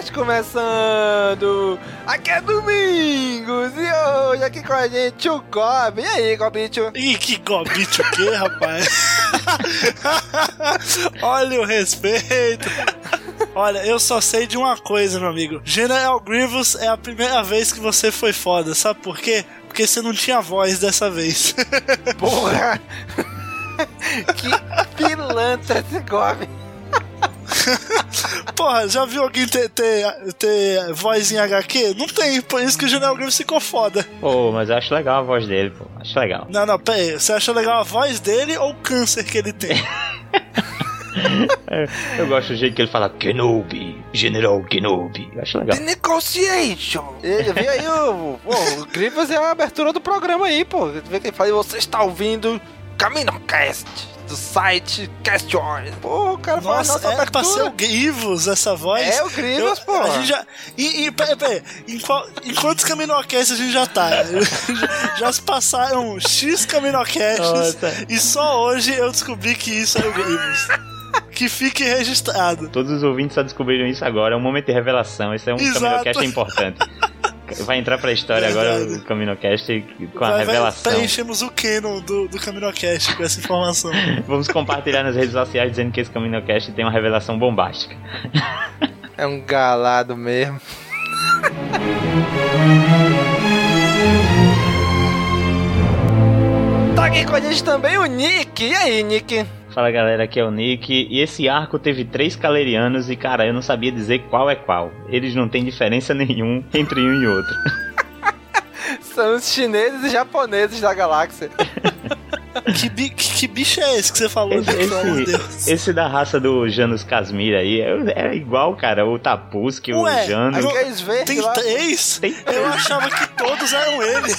CaminoCast começando! Aqui é Domingos e hoje aqui com a gente o Gob. E aí, Gobicho? Ih, que Gobicho o quê, rapaz? Olha o respeito. Olha, eu só sei de uma coisa, meu amigo. General Grievous é a primeira vez que você foi foda. Sabe por quê? Porque você não tinha voz dessa vez. Porra! que pilantra esse Gob! Porra, já viu alguém ter, ter, ter voz em HQ? Não tem, por isso que o General Grievous ficou foda. Pô, mas eu acho legal a voz dele, pô. Acho legal. Não, não, pera aí. Você acha legal a voz dele ou o câncer que ele tem? eu gosto do jeito que ele fala Kenobi, General Kenobi. Eu acho legal. The Negotiation! Ele veio aí o. Pô, o Grievous é a abertura do programa aí, pô. Vê que ele fala, você está ouvindo CaminoCast do site Cast Wars. Pô, o cara fala Nossa, nossa é abertura. ser o Grievous essa voz. É o Grievous, Eu- pô. A gente já. E, e pera, pera, em, quantos Caminocast a gente já tá? já, já se passaram X Caminocasts Nossa. e só hoje eu descobri que isso é o Grievous. que fique registrado. Todos os ouvintes só descobriram isso agora. É um momento de revelação. Esse é um Exato. Caminocast importante. Vai entrar pra história agora Verdade. o Caminocast com a Vai- vai- revelação. Preenchemos o canon do, do Caminocast com essa informação. Vamos compartilhar nas redes sociais dizendo que esse Caminocast tem uma revelação bombástica. É um galado mesmo. Tá aqui com a gente também o Nick. E aí, Nick? Fala galera, aqui é o Nick. E esse arco teve três calerianos e cara, eu não sabia dizer qual é qual. Eles não têm diferença nenhum entre um e outro. São os chineses e japoneses da galáxia. que, bi- que, que bicho é esse que você falou? Esse, esse, Deus. esse da raça do Janus Casmir aí é, é igual, cara. O Tapusque, o Janus. Tem lá. três? Tem Eu achava que todos eram ele.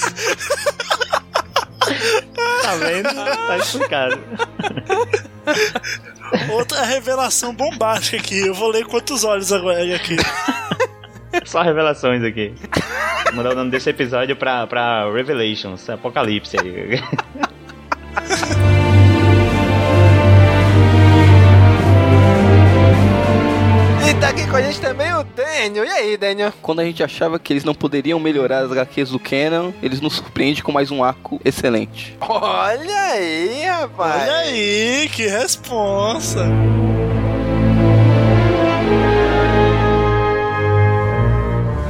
Tá vendo? Tá explicado. Outra revelação bombástica aqui. Eu vou ler quantos olhos agora aqui. Só revelações aqui. Vou mudar o nome desse episódio pra, pra Revelations, Apocalipse aí. Tá aqui com a gente também o Daniel. E aí, Daniel? Quando a gente achava que eles não poderiam melhorar as HQs do Canon, eles nos surpreendem com mais um arco excelente. Olha aí, rapaz. Olha aí, que responsa.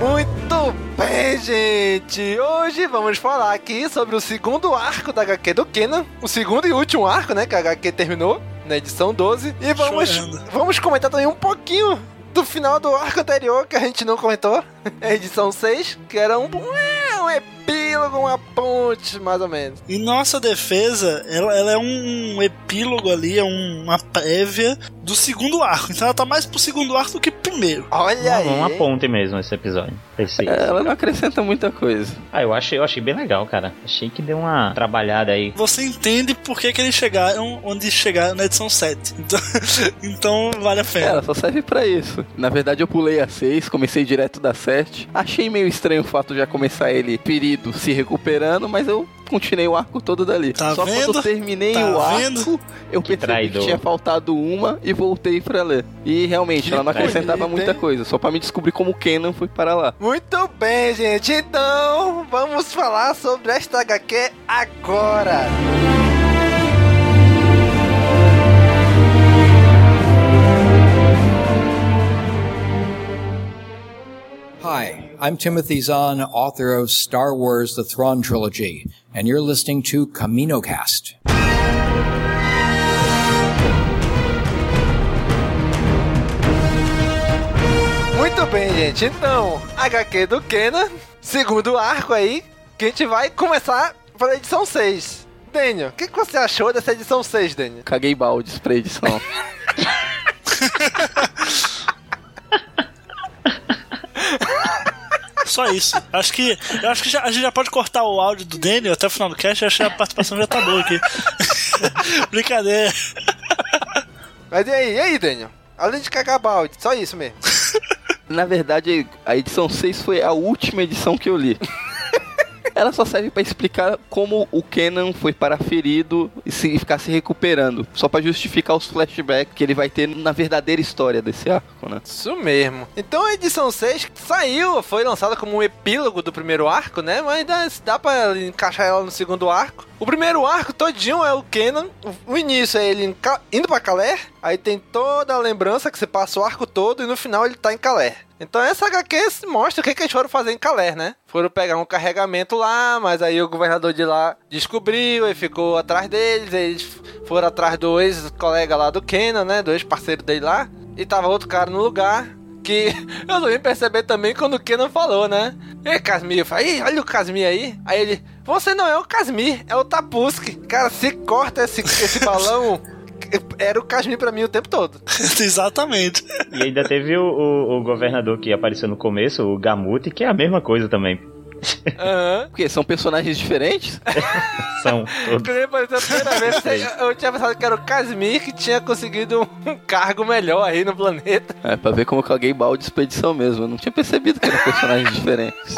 Muito bem, gente. Hoje vamos falar aqui sobre o segundo arco da HQ do Kenan. O segundo e último arco, né? Que a HQ terminou na edição 12. E vamos, Chorando. vamos comentar também um pouquinho do final do arco anterior que a gente não comentou. A edição 6, que era um, um epílogo, uma ponte, mais ou menos. E nossa defesa, ela, ela é um epílogo ali, é uma prévia do segundo arco. Então ela tá mais pro segundo arco do que pro primeiro. Olha aí. Uma ponte mesmo esse episódio. Esse... É, ela não acrescenta muita coisa. Ah, eu achei, eu achei bem legal, cara. Achei que deu uma trabalhada aí. Você entende por que, que eles chegaram onde chegaram na edição 7. Então, então vale a pena. Ela só serve para isso. Na verdade, eu pulei a 6, comecei direto da 7. Achei meio estranho o fato de já começar ele ferido, se recuperando, mas eu continuei o arco todo dali. Tá Só vendo? quando eu terminei Tá o arco, vendo? eu percebi traidor. que tinha faltado uma e voltei pra ler. E realmente, Que ela não acrescentava bonito, muita hein? coisa, só pra me descobrir como o Kenan foi para lá. Muito bem, gente. Então, vamos falar sobre esta HQ agora. Hi, I'm Timothy Zahn, author of Star Wars The Thrawn Trilogy, and you're listening to CaminoCast. Muito bem, gente. Então, HQ do Kenan, segundo arco aí, que a gente vai começar pela edição 6. Daniel, o que, que você achou dessa edição 6, Daniel? Caguei baldes pra edição. Só isso. Acho que, eu acho que já- a gente já pode cortar o áudio do Daniel até o final do cast. Eu acho que a participação já tá boa aqui. Brincadeira. Mas e aí, e aí, Daniel? Além de cagar balde, só isso mesmo. Na verdade, a edição 6 foi a última edição que eu li. Ela só serve pra explicar como o Kenan foi para ferido e se, ficar se recuperando. Só pra justificar os flashbacks que ele vai ter na verdadeira história desse arco, né? Isso mesmo. Então a edição 6 saiu, foi lançada como um epílogo do primeiro arco, né? Mas dá, dá pra encaixar ela no segundo arco. O primeiro arco todinho é o Kenan. O- início é ele indo pra Calé. Aí tem toda a lembrança que você passa o arco todo e no final ele tá em Calé. Então essa HQ mostra o que, que eles foram fazer em Calé, né? Foram pegar um carregamento lá, mas aí o governador de lá descobriu e ficou atrás deles. Eles foram atrás do ex-colega lá do Kenan, né? Do ex-parceiro dele lá. E tava outro cara no lugar. Que eu não vim perceber também quando o Kenan falou, né? Ei, Casmir, eu falei, "Ih, olha o Casmir aí. Aí ele, você não é o Casmir, é o Tapuski. Cara, se corta esse, esse balão, era o Casmir pra mim o tempo todo. Exatamente. E ainda teve o, o- o governador que apareceu no começo, o Gamuti, que é a mesma coisa também. Aham. Porque são personagens diferentes? São todos. Primeira vez, eu- eu tinha pensado que era o Casmir que tinha conseguido um cargo melhor aí no planeta. É, pra ver como eu caguei balde de expedição mesmo. Eu não tinha percebido que eram personagens diferentes.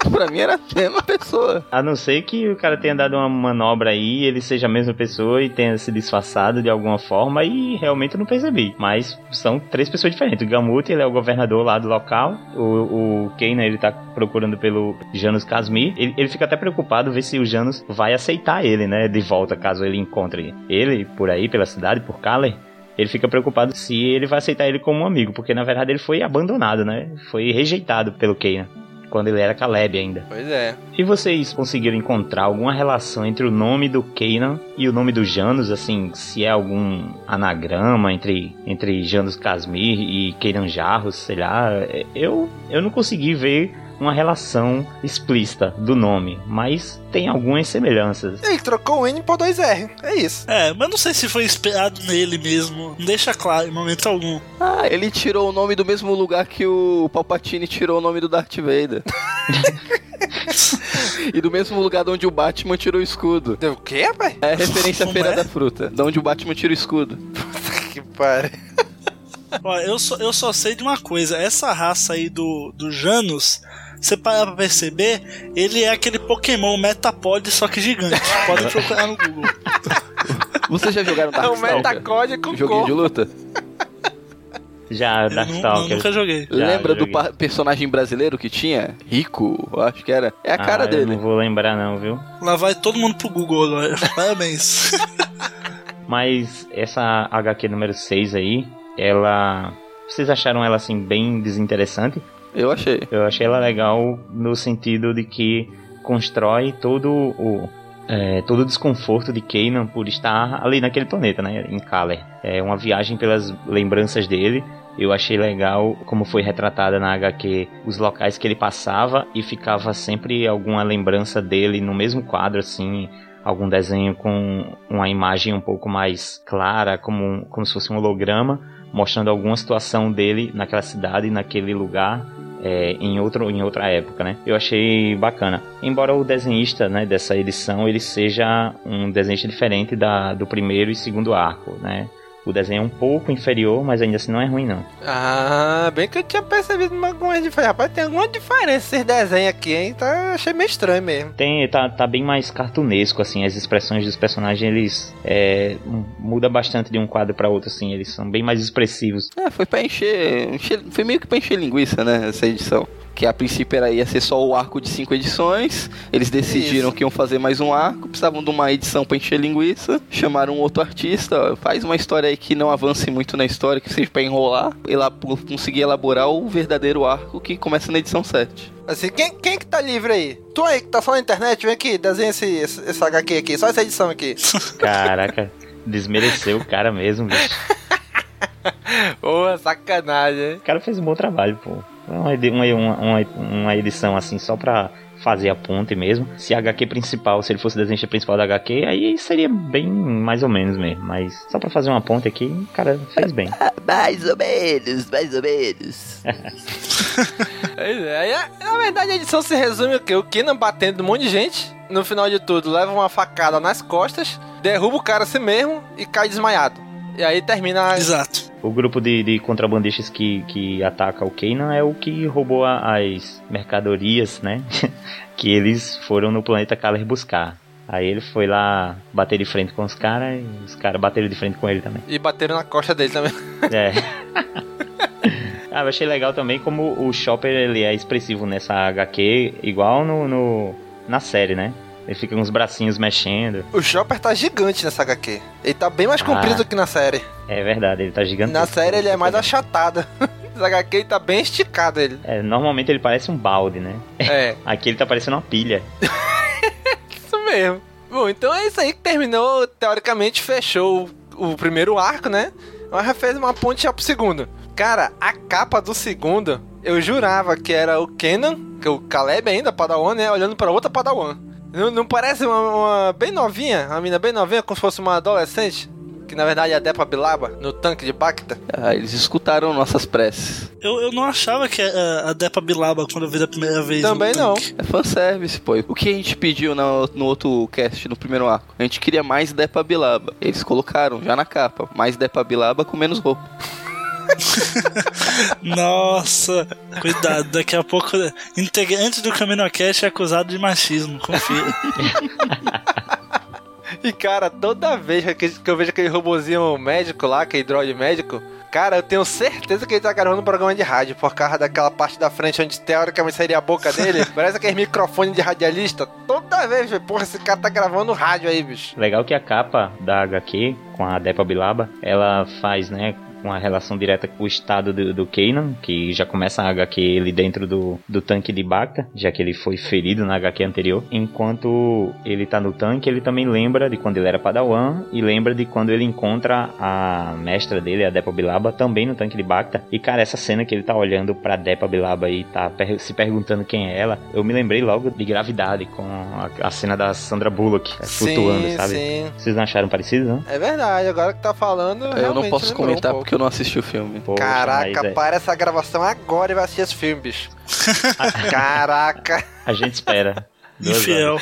pra mim era a mesma pessoa. A não ser que o cara tenha dado uma manobra aí, ele seja a mesma pessoa e tenha se disfarçado de alguma forma e realmente eu não percebi. Mas são três pessoas diferentes. O Gamut, ele é o governador lá do local. O, o ele tá procurando pelo Janus Casmir. Ele, ele fica até preocupado ver se o Janus vai aceitar ele, né? De volta, caso ele encontre ele por aí, pela cidade, por Kaler. Ele fica preocupado se ele vai aceitar ele como um amigo, porque na verdade ele foi abandonado, né? Foi rejeitado pelo Keina. Quando ele era Caleb ainda. Pois é. E vocês conseguiram encontrar alguma relação entre o nome do Kanan e o nome do Janus? Assim, se é algum anagrama entre, entre Janus Casmir e Kanan Jarros, sei lá. Eu, eu não consegui ver uma relação explícita do nome, mas tem algumas semelhanças. Ele trocou o N por dois R. É isso. É, mas não sei se foi inspirado nele mesmo. Não deixa claro em momento algum. Ah, ele tirou o nome do mesmo lugar que o Palpatine tirou o nome do Darth Vader. e do mesmo lugar de onde o Batman tirou o escudo. Deu o quê, rapaz? É referência à Feira é? da Fruta, de onde o Batman tira o escudo. Que pare. Ó, eu só, eu só sei de uma coisa. Essa raça aí do, do Janus, você parar pra perceber, ele é aquele Pokémon Metapod, só que gigante. Pode procurar no Google. Vocês já jogaram É um Darkstalker? metacode com Joguinho cor. de luta? Já Eu Darkstalker. nunca joguei. Já, Lembra já do joguei. pa- personagem brasileiro que tinha? Rico, eu acho que era. É a cara Ah, eu dele. não vou lembrar não, viu? Lá vai todo mundo pro Google agora. Parabéns. Mas essa HQ número 6 aí, ela. Vocês acharam ela assim bem desinteressante? Eu achei. Eu achei ela legal no sentido de que constrói todo o. é, todo o desconforto de Kanan por estar ali naquele planeta, né? Em Kaler. É uma viagem pelas lembranças dele. Eu achei legal como foi retratada na HQ os locais que ele passava e ficava sempre alguma lembrança dele no mesmo quadro, assim, algum desenho com uma imagem um pouco mais clara, como, como se fosse um holograma, mostrando alguma situação dele naquela cidade, naquele lugar, é, em, outro, em outra época, né? Eu achei bacana. Embora o desenhista né, dessa edição ele seja um desenhista diferente da, do primeiro e segundo arco, né? O desenho é um pouco inferior, mas ainda assim não é ruim, não. Ah, bem que eu tinha percebido algumas diferenças. Rapaz, tem alguma diferença esses desenhos aqui, hein? Tá, achei meio estranho mesmo. Tem, tá, tá bem mais cartunesco, assim. As expressões dos personagens, eles é, muda bastante de um quadro para outro, assim. Eles são bem mais expressivos. É, foi pra encher, encher. Foi meio que pra encher linguiça, né? Essa edição que a princípio era, ia ser só o arco de cinco edições. Eles decidiram Isso. que iam fazer mais um arco, precisavam de uma edição para encher linguiça. Chamaram um outro artista, faz uma história aí que não avance muito na história, que seja para enrolar, e lá conseguir elaborar o verdadeiro arco que começa na edição 7. Assim, quem, quem que tá livre aí? Tu aí que tá só na internet, vem aqui, desenha esse, esse, esse HQ aqui, só essa edição aqui. Caraca, desmereceu o cara mesmo, bicho. Pô, sacanagem. O cara fez um bom trabalho, pô. Uma, uma, uma, uma edição assim só pra fazer a ponte mesmo. Se a HQ principal, se ele fosse o desenho principal da HQ, aí seria bem mais ou menos mesmo. Mas só pra fazer uma ponte aqui, cara fez bem. mais ou menos, mais ou menos. é, na verdade a edição se resume o quê? O Kenan batendo um monte de gente. No final de tudo, leva uma facada nas costas, derruba o cara assim mesmo e cai desmaiado. E aí termina. Exato. O grupo de, de contrabandistas que, que ataca o Kanan é o que roubou a, as mercadorias, né? que eles foram no planeta Kaler buscar. Aí ele foi lá bater de frente com os caras e os caras bateram de frente com ele também. E bateram na costa dele também. É. ah, eu achei legal também como o Chopper ele é expressivo nessa HQ, igual no, no na série, né? Ele fica com os bracinhos mexendo. O Chopper tá gigante nessa HQ. Ele tá bem mais comprido ah, do que na série. É verdade, ele tá gigante. Na série ele é mais achatado. Nessa HQ ele tá bem esticado ele. É, normalmente ele parece um balde, né? É. Aqui ele tá parecendo uma pilha. isso mesmo. Bom, então é isso aí que terminou, teoricamente fechou o primeiro arco, né? Mas já fez uma ponte já pro segundo. Cara, a capa do segundo, eu jurava que era o Kenan, que é o Caleb ainda, Padawan, né? Olhando para outra Padawan. Não, não parece uma, uma, bem novinha? Uma mina bem novinha, como se fosse uma adolescente? Que na verdade é a Depa Bilaba, no tanque de Bacta. Ah, eles escutaram nossas preces. Eu, eu não achava que a, a Depa Bilaba, quando eu vi da primeira vez. Também não. É fanservice, pô. O que a gente pediu no, no outro cast, no primeiro arco? A gente queria mais Depa Bilaba. Eles colocaram já na capa. Mais Depa Bilaba com menos roupa. Nossa, cuidado, daqui a pouco integrante do CaminoCast é acusado de machismo, confia. e cara, toda vez que eu vejo aquele robozinho médico lá, aquele droid médico, Cara, eu tenho certeza que ele tá gravando um programa de rádio, por causa daquela parte da frente onde teoricamente seria a boca dele. Parece aquele microfone de radialista. Toda vez, porra, esse cara tá gravando rádio aí, bicho. Legal que a capa da HQ, com a Depa Bilaba, ela faz, né, uma relação direta com o estado do, do Kanan, que já começa a HQ ele dentro do, do tanque de Bacta, já que ele foi ferido na HQ anterior. Enquanto ele tá no tanque, ele também lembra de quando ele era Padawan e lembra de quando ele encontra a mestra dele, a Depa Bilaba, também no tanque de Bacta. E cara, essa cena que ele tá olhando pra Depa Bilaba e tá per se perguntando quem é ela, eu me lembrei logo de Gravidade, com a, a cena da Sandra Bullock é, flutuando, sabe? Sim. Vocês não acharam parecido, não? É verdade, agora que tá falando. Eu não posso comentar um porque eu não assisti o filme. Poxa, Caraca, é... para essa gravação agora e vai assistir esse filme, bicho. Caraca. A gente espera. Infiel.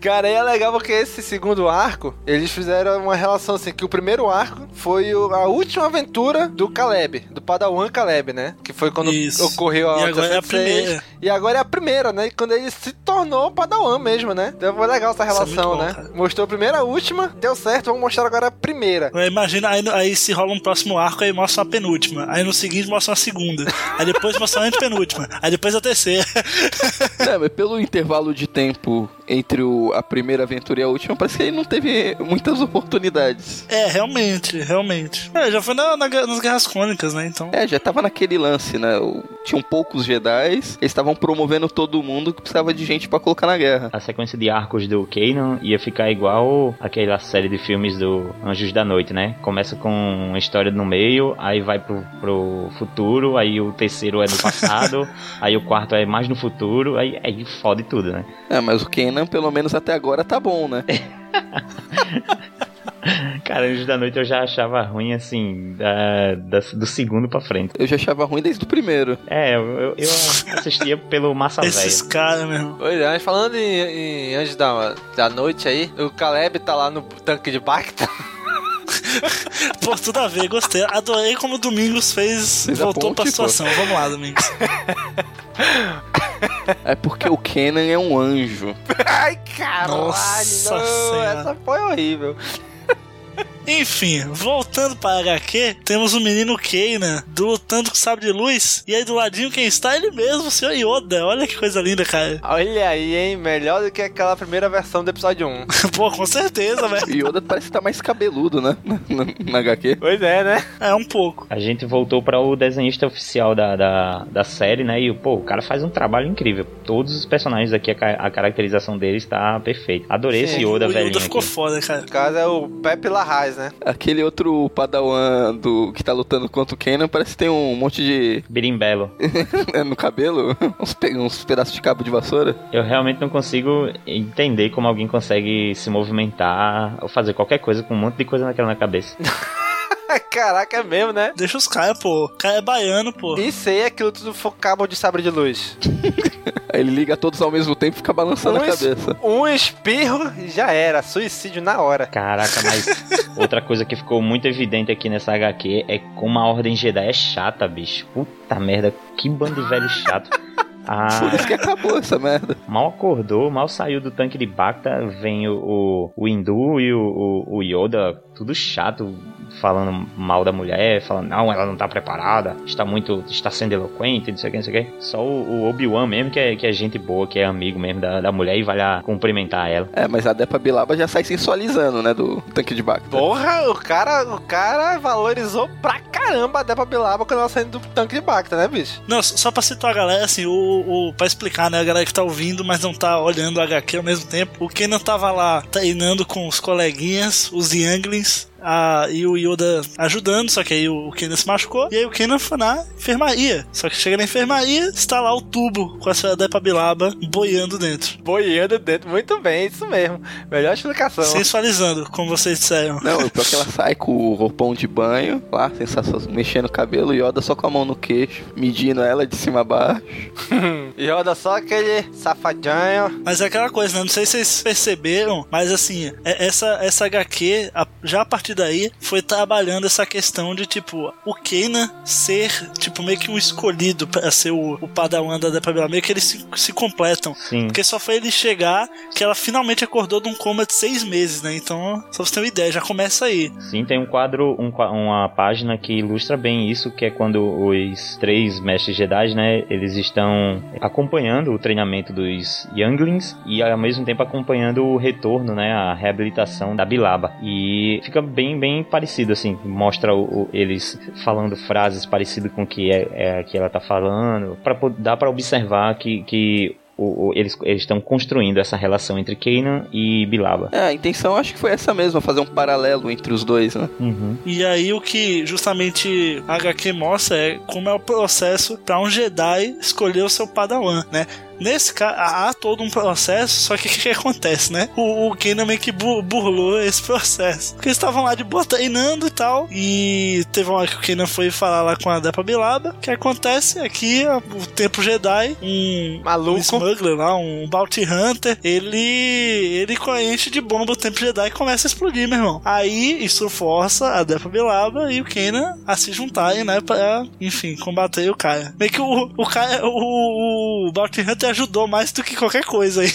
Cara, aí é legal porque esse segundo arco, eles fizeram uma relação assim, que o primeiro arco foi a última aventura do Caleb, do Padawan Caleb, né? Que foi quando Isso. ocorreu a e agora é a primeira. E agora é a primeira, né? Quando ele se tornou Padawan mesmo, né? Então foi legal essa é relação, é bom, né? Cara. Mostrou a primeira a última, deu certo, vamos mostrar agora a primeira. Imagina, aí, aí se rola um próximo arco, aí mostra a penúltima. Aí no seguinte mostra a segunda. aí depois mostra a antepenúltima. Aí depois a terceira. é, mas pelo intervalo de tempo entre o, a primeira aventura e a última, parece que ele não teve muitas oportunidades. É, realmente, realmente. É, já foi na, na, nas Guerras Crônicas, né? Então. É, já tava naquele lance, né? O, tinham poucos Jedi, eles estavam promovendo todo mundo que precisava de gente para colocar na guerra. A sequência de arcos do Kanan ia ficar igual aquela série de filmes do Anjos da Noite, né? Começa com uma história no meio, aí vai pro, pro futuro, aí o terceiro é no passado, aí o quarto é mais no futuro, aí, aí fode tudo, né? É, mas o Kanan, pelo menos até agora, tá bom, né? Cara, Anjos da Noite eu já achava ruim, assim, da, da, do segundo pra frente. Eu já achava ruim desde o primeiro. É, eu, eu, eu assistia pelo Massa Velho. Esses caras mesmo. Oi, mas falando em, em Anjos da, da Noite aí, o Caleb tá lá no tanque de Bacta. Pô, tudo a ver, gostei. Adorei como o Domingos fez, fez voltou ponte, pra situação. Pô. Vamos lá, Domingos. É porque o Kenan é um anjo. Ai, caralho, Nossa não, essa foi horrível. Enfim, voltando para HQ, temos o menino Keina lutando com sabre de luz. E aí do ladinho quem está? Ele mesmo, o senhor Yoda. Olha que coisa linda, cara. Olha aí, hein? Melhor do que aquela primeira versão do episódio 1. Pô, com certeza, velho. Yoda parece estar tá mais cabeludo, né? Na, na, HQ. Pois é, né? É, um pouco. A gente voltou para o desenhista oficial da, da, da série, né? E, pô, o cara faz um trabalho incrível. Todos os personagens aqui, a, a caracterização deles está perfeita. Adorei Sim, esse Yoda, velho. O Yoda ficou aqui. foda, cara. No caso é o Pepe Larraz, né? Aquele outro padawan do, que tá lutando contra o Kenan parece que tem um monte de... Birimbelo. no cabelo? Uns, pe uns pedaços de cabo de vassoura? Eu realmente não consigo entender como alguém consegue se movimentar ou fazer qualquer coisa com um monte de coisa naquela na cabeça. Caraca, é mesmo, né? Deixa os caras, pô. O cara é baiano, pô. Isso aí é aquilo tudo for cabo de sabre de luz. Aí ele liga todos ao mesmo tempo e fica balançando um a cabeça. Um espirro e já era. Suicídio na hora. Caraca, mas outra coisa que ficou muito evidente aqui nessa HQ é como a Ordem Jedi é chata, bicho. Puta merda, que bando de velho chato. Ah, Por isso que acabou essa merda. Mal acordou, mal saiu do tanque de Bacta, vem o, o, o Hindu e o, o, o Yoda, tudo chato, falando mal da mulher, falando, não, ela não tá preparada, está muito, está sendo eloquente, não sei o que, não sei o que. Só o, o Obi-Wan mesmo, que é, que é gente boa, que é amigo mesmo da, da mulher e vai lá cumprimentar ela. É, mas a Depa Bilaba já sai sensualizando, né, do tanque de Bacta. Porra, o cara, o cara valorizou pra caramba a Depa Bilaba quando ela saiu do tanque de Bacta, né, bicho? Não, só pra situar a galera, assim, o, o, pra explicar, né, a galera que tá ouvindo, mas não tá olhando o HQ ao mesmo tempo, o Kenan tava lá treinando com os coleguinhas, os Younglings, a, e o Yoda ajudando, só que aí o Kenan se machucou, e aí o Kenan foi na enfermaria. Só que chega na enfermaria, está lá o tubo com a sua Depa Bilaba boiando dentro. Boiando dentro, muito bem, isso mesmo. Melhor explicação. Sensualizando, como vocês disseram. Não, pior que ela sai com o roupão de banho, lá, sensação, mexendo o cabelo, Yoda só com a mão no queixo, medindo ela de cima a baixo. Yoda só aquele safadinho. Mas é aquela coisa, né? Não sei se vocês perceberam, mas assim, essa, essa HQ, já a partir partir daí foi trabalhando essa questão de tipo o Keina ser tipo meio que um escolhido para ser o, o Padawan da Depa meio que eles se, se completam. Sim. Porque só foi ele chegar que ela finalmente acordou de um coma de seis meses, né? Então, só você ter uma ideia, já começa aí. Sim, tem um quadro, um, uma página que ilustra bem isso, que é quando os três mestres Jedi, né, eles estão acompanhando o treinamento dos Younglings e ao mesmo tempo acompanhando o retorno, né, a reabilitação da Bilaba. E fica bem bem, bem parecido, assim. Mostra o, o, eles falando frases parecidas com o que, é, é, que ela tá falando. Pra, dá para observar que, que o, o, eles estão construindo essa relação entre Kanan e Bilaba. É, a intenção acho que foi essa mesma, fazer um paralelo entre os dois, né? Uhum. E aí o que justamente a HQ mostra é como é o processo para um Jedi escolher o seu Padawan, né? Nesse caso, há todo um processo, só que o que, que, acontece, né? O, o Kenan meio que burlou esse processo. Porque eles estavam lá de boa treinando e tal. E teve uma hora que o Kenan foi falar lá com a Depa Bilaba. O que acontece aqui, o tempo Jedi, um maluco, um smuggler lá, um bounty hunter, ele ele enche de bomba o tempo Jedi e começa a explodir, meu irmão. Aí isso força a Depa Bilaba e o Kenan a se juntarem, né? Pra, enfim, combater o cara. Meio que o, o cara, o, o bounty hunter ajudou mais do que qualquer coisa aí.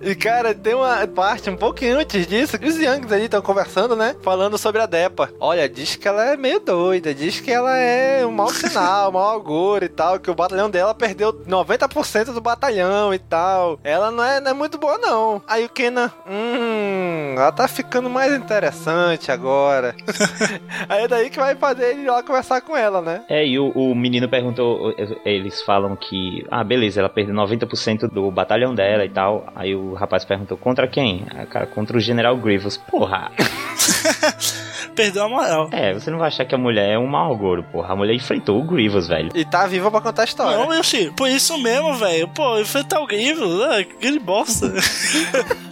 E cara, tem uma parte um pouquinho antes disso que os Youngs ali estão conversando, né? Falando sobre a Depa. Olha, diz que ela é meio doida, diz que ela é um mau sinal, um mau auguro e tal, que o batalhão dela perdeu 90% do batalhão e tal. Ela não é, não é muito boa, não. Aí o Kenan, hum, ela tá ficando mais interessante agora. Aí é daí que vai fazer ele ir lá conversar com ela, né? É, e o, o menino perguntou, eles falam que, ah, beleza, ela perdeu 90% do batalhão dela e tal. Aí o rapaz perguntou, contra quem? Cara, contra o General Grievous. Porra! Perdeu a moral. É, você não vai achar que a mulher é um mau agouro, porra. A mulher enfrentou o Grievous, velho. E tá viva pra contar a história. Não, Yoshi, por isso mesmo, velho. Pô, enfrentar o Grievous, ah, que bosta.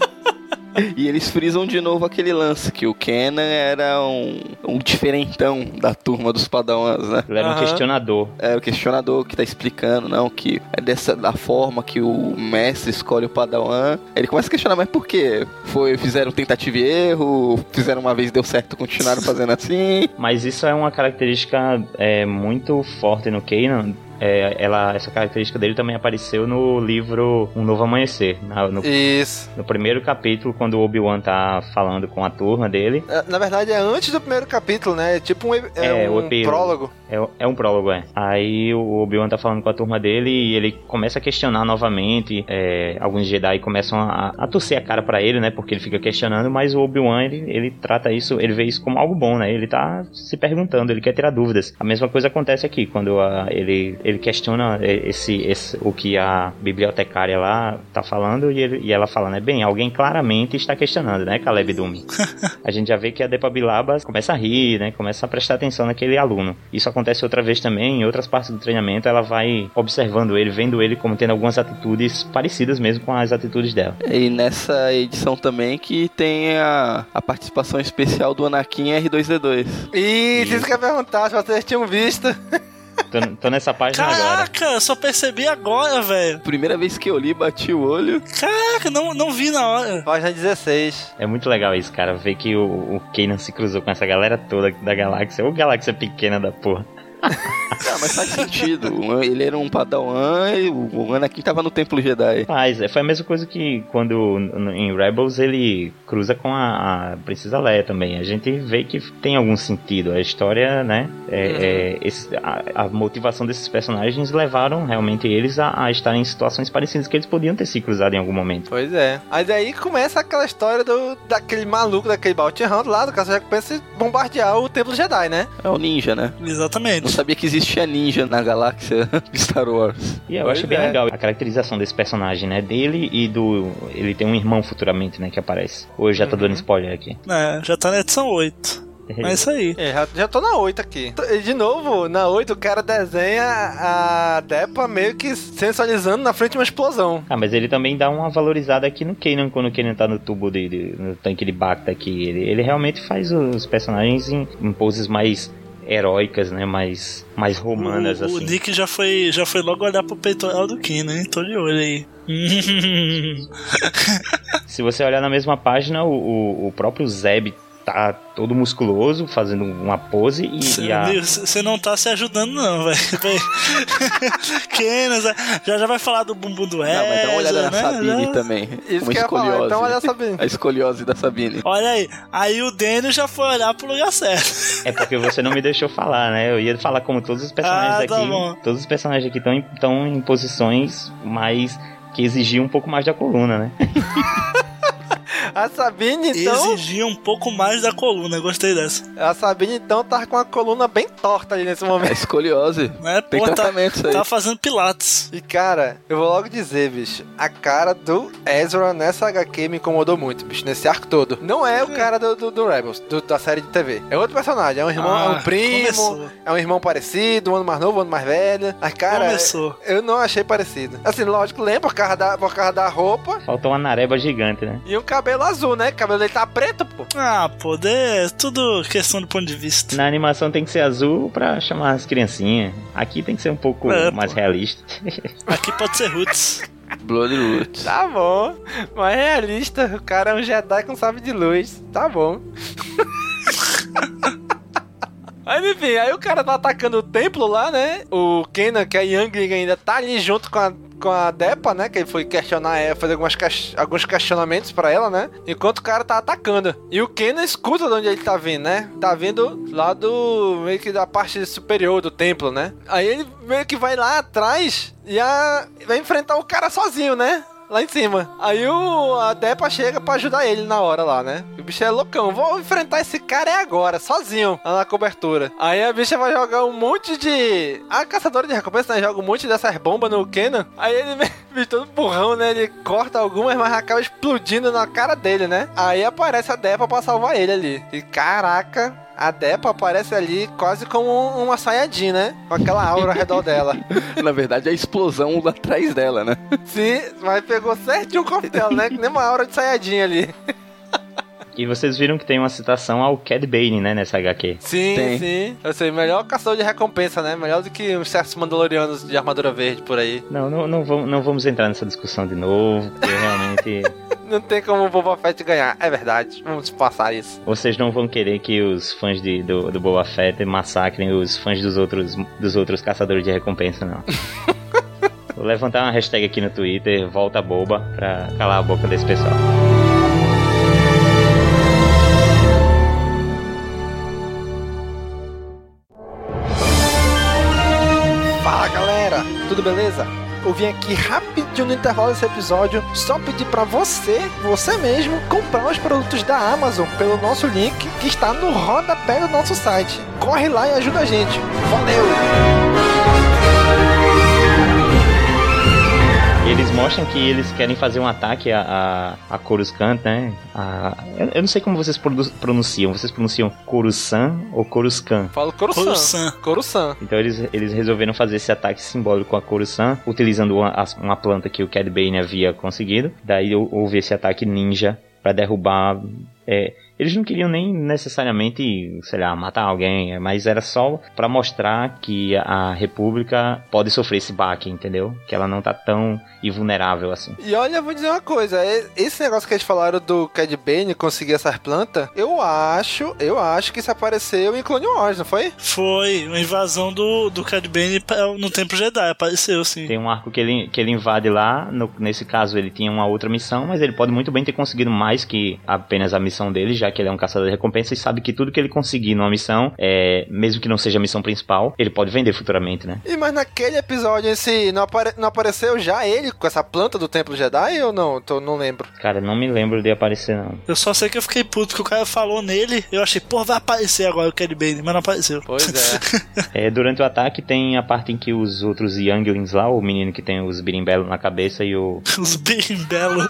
E eles frisam de novo aquele lance, que o Kenan era um, um diferentão da turma dos padawans, né? Ele era um questionador. É, o questionador que tá explicando, não, que é dessa da forma que o mestre escolhe o padawan. Ele começa a questionar, mas por quê? Foi, fizeram tentativa e erro, fizeram uma vez, deu certo, continuaram fazendo assim. Mas isso é uma característica é, muito forte no Kanan, é, ela, essa característica dele também apareceu no livro Um Novo Amanhecer. Na, no, Isso. No primeiro capítulo, quando o Obi-Wan tá falando com a turma dele. É, na verdade, é antes do primeiro capítulo, né? É tipo um, é, é um prólogo. É, é, um prólogo, é. Aí o Obi-Wan tá falando com a turma dele e ele começa a questionar novamente. É, alguns Jedi começam a, a torcer a cara para ele, né? Porque ele fica questionando, mas o Obi-Wan, ele, ele trata isso, ele vê isso como algo bom, né? Ele tá se perguntando, ele quer tirar dúvidas. A mesma coisa acontece aqui, quando a, ele ele questiona esse, esse, o que a bibliotecária lá tá falando e, ele, e ela fala, né? Bem, alguém claramente está questionando, né, Caleb Dumi? a gente já vê que a Depa Bilaba começa a rir, né? Começa a prestar atenção naquele aluno. Isso acontece outra vez também, em outras partes do treinamento, ela vai observando ele, vendo ele como tendo algumas atitudes parecidas mesmo com as atitudes dela. E nessa edição também que tem a, a participação especial do Anakin R2D2. Isso, isso que eu ia perguntar, se vocês tinham visto. Tô, tô, nessa página Caraca, agora. Caraca, só percebi agora, velho. Primeira vez que eu li, bati o olho. Caraca, não, não vi na hora. Página 16. É muito legal isso, cara. Ver que o, o Kanan se cruzou com essa galera toda da galáxia. Ou galáxia pequena da porra. Não, mas faz sentido. Ele era um padawan e o Anakin tava no Templo Jedi. Faz, é, foi a mesma coisa que quando em Rebels ele cruza com a, a Princesa Leia também. A gente vê que tem algum sentido. A história, né? É, uhum. é, esse, a, a, motivação desses personagens levaram realmente eles a, a estarem em situações parecidas que eles podiam ter se cruzado em algum momento. Pois é. Mas aí começa aquela história do, daquele maluco, daquele Bounty Hunter lá do caso já pensa em bombardear o Templo Jedi, né? É o ninja, né? Exatamente. Não sabia que existia ninja na galáxia de Star Wars. E eu acho bem é. legal a caracterização desse personagem, né? Dele e do. Ele tem um irmão futuramente, né? Que aparece. Hoje já uhum. tô dando spoiler aqui. É, já tá na edição 8. É isso aí. É, já, já tô na 8 aqui. De novo, na 8 o cara desenha a Depa meio que sensualizando na frente de uma explosão. Ah, mas ele também dá uma valorizada aqui no Kanan quando o Kanan tá no tubo de, de no tanque de Bacta aqui. Ele, ele realmente faz os personagens em, em poses mais heróicas, né? Mais, mais romanas, o, assim. O Nick já foi, já foi logo olhar pro peitoral do Kim, né? Tô de olho aí. Se você olhar na mesma página, o, o, o próprio Zeb tá todo musculoso, fazendo uma pose e, Você a... não tá se ajudando não, velho. Kenas, já já vai falar do bumbum do Ezra, Não, mas dá uma olhada né? na Sabine já... também. Isso uma que escoliose. Falar, então olha a Sabine. A escoliose da Sabine. Olha aí, aí o Daniel já foi olhar pro lugar certo. É porque você não me deixou falar, né? Eu ia falar como todos os personagens ah, tá aqui, bom. todos os personagens aqui estão em, em posições mais que exigiam um pouco mais da coluna, né? A Sabine, então. Exigia um pouco mais da coluna, gostei dessa. A Sabine, então, tá com a coluna bem torta ali nesse momento. É escoliose. É, Tem porra, tratamento tá, isso aí. Tá fazendo pilates. E, cara, eu vou logo dizer, bicho, a cara do Ezra nessa HQ me incomodou muito, bicho, nesse arco todo. Não é o cara do, do, do Rebels, do, da série de TV. É outro personagem, é um irmão, ah, é um primo, começou. é um irmão parecido, um ano mais novo, um ano mais velho. Mas, cara, começou. eu não achei parecido. Assim, lógico, lembra por causa da, por causa da roupa. Faltou uma nareba gigante, né? E um cabelo azul, né? cabelo dele tá preto, pô. Ah, pô, é tudo questão do ponto de vista. Na animação tem que ser azul pra chamar as criancinhas. Aqui tem que ser um pouco é, mais pô. realista. Aqui pode ser Roots. Blood Roots. Tá bom. Mais realista. O cara é um Jedi com sabe de luz. Tá bom. Aí, enfim, aí o cara tá atacando o templo lá, né? O Kenan, que é Youngling ainda, tá ali junto com a, com a Depa, né? Que ele foi questionar ela, fazer algumas, alguns questionamentos pra ela, né? Enquanto o cara tá atacando. E o Kenan escuta de onde ele tá vindo, né? Tá vindo lá do. meio que da parte superior do templo, né? Aí ele meio que vai lá atrás e a, vai enfrentar o cara sozinho, né? Lá em cima. Aí o, a Depa chega pra ajudar ele na hora lá, né? O bicho é loucão. Vou enfrentar esse cara é agora, sozinho, lá na cobertura. Aí a bicha vai jogar um monte de. A caçadora de recompensa, né? Joga um monte dessas bombas no Kenan. Aí ele, bicho, todo burrão, né? Ele corta algumas, mas acaba explodindo na cara dele, né? Aí aparece a Depa pra salvar ele ali. E caraca, a Depa aparece ali quase como uma Saiyajin, né? Com aquela aura ao redor dela. Na verdade, é a explosão atrás dela, né? Sim, mas pegou certinho o corpo dela, né? Que nem uma aura de Saiyajin ali. E vocês viram que tem uma citação ao Cad Bane, né, nessa HQ. Sim, tem. sim. Eu sei, melhor caçador de recompensa, né? Melhor do que os certos mandalorianos de armadura verde por aí. Não, não, não, vamos, não vamos entrar nessa discussão de novo, porque realmente... não tem como o Boba Fett ganhar, é verdade. Vamos passar isso. Vocês não vão querer que os fãs de, do, do Boba Fett massacrem os fãs dos outros, dos outros caçadores de recompensa, não. Vou levantar uma hashtag aqui no Twitter, volta boba, pra calar a boca desse pessoal. Vim aqui rapidinho no intervalo desse episódio só pedir para você, você mesmo, comprar os produtos da Amazon pelo nosso link que está no rodapé do nosso site. Corre lá e ajuda a gente. Valeu! Eles mostram que eles querem fazer um ataque a, a, a Coruscant, né? A, eu, eu, não sei como vocês pronunciam. Vocês pronunciam Coruscant ou Coruscant? Falo Coruscant. Coruscant. Então eles, eles resolveram fazer esse ataque simbólico a Coruscant, utilizando uma, uma planta que o Cad Bane havia conseguido. Daí houve esse ataque ninja para derrubar... É, eles não queriam nem necessariamente, sei lá, matar alguém, mas era só para mostrar que a República pode sofrer esse baque, entendeu? Que ela não tá tão invulnerável assim. E olha, eu vou dizer uma coisa, esse negócio que eles falaram do Cad Bane conseguir essas plantas, eu acho, eu acho que isso apareceu em Clone Wars, não foi? Foi, uma invasão do, do Cad Bane no Templo Jedi, apareceu sim. Tem um arco que ele, que ele invade lá, no, nesse caso ele tinha uma outra missão, mas ele pode muito bem ter conseguido mais que apenas a missão dele, já já que ele é um caçador de recompensa e sabe que tudo que ele conseguir numa missão, é, mesmo que não seja a missão principal, ele pode vender futuramente, né? E mas naquele episódio esse não, apare não apareceu já ele com essa planta do Templo Jedi ou não? Tô, não lembro. Cara, não me lembro de aparecer não. Eu só sei que eu fiquei puto que o cara falou nele, eu achei, pô, vai aparecer agora o Cad Bane, mas não apareceu. Pois é. é. Durante o ataque tem a parte em que os outros Younglings lá, o menino que tem os birimbelos na cabeça e o... os birimbelos...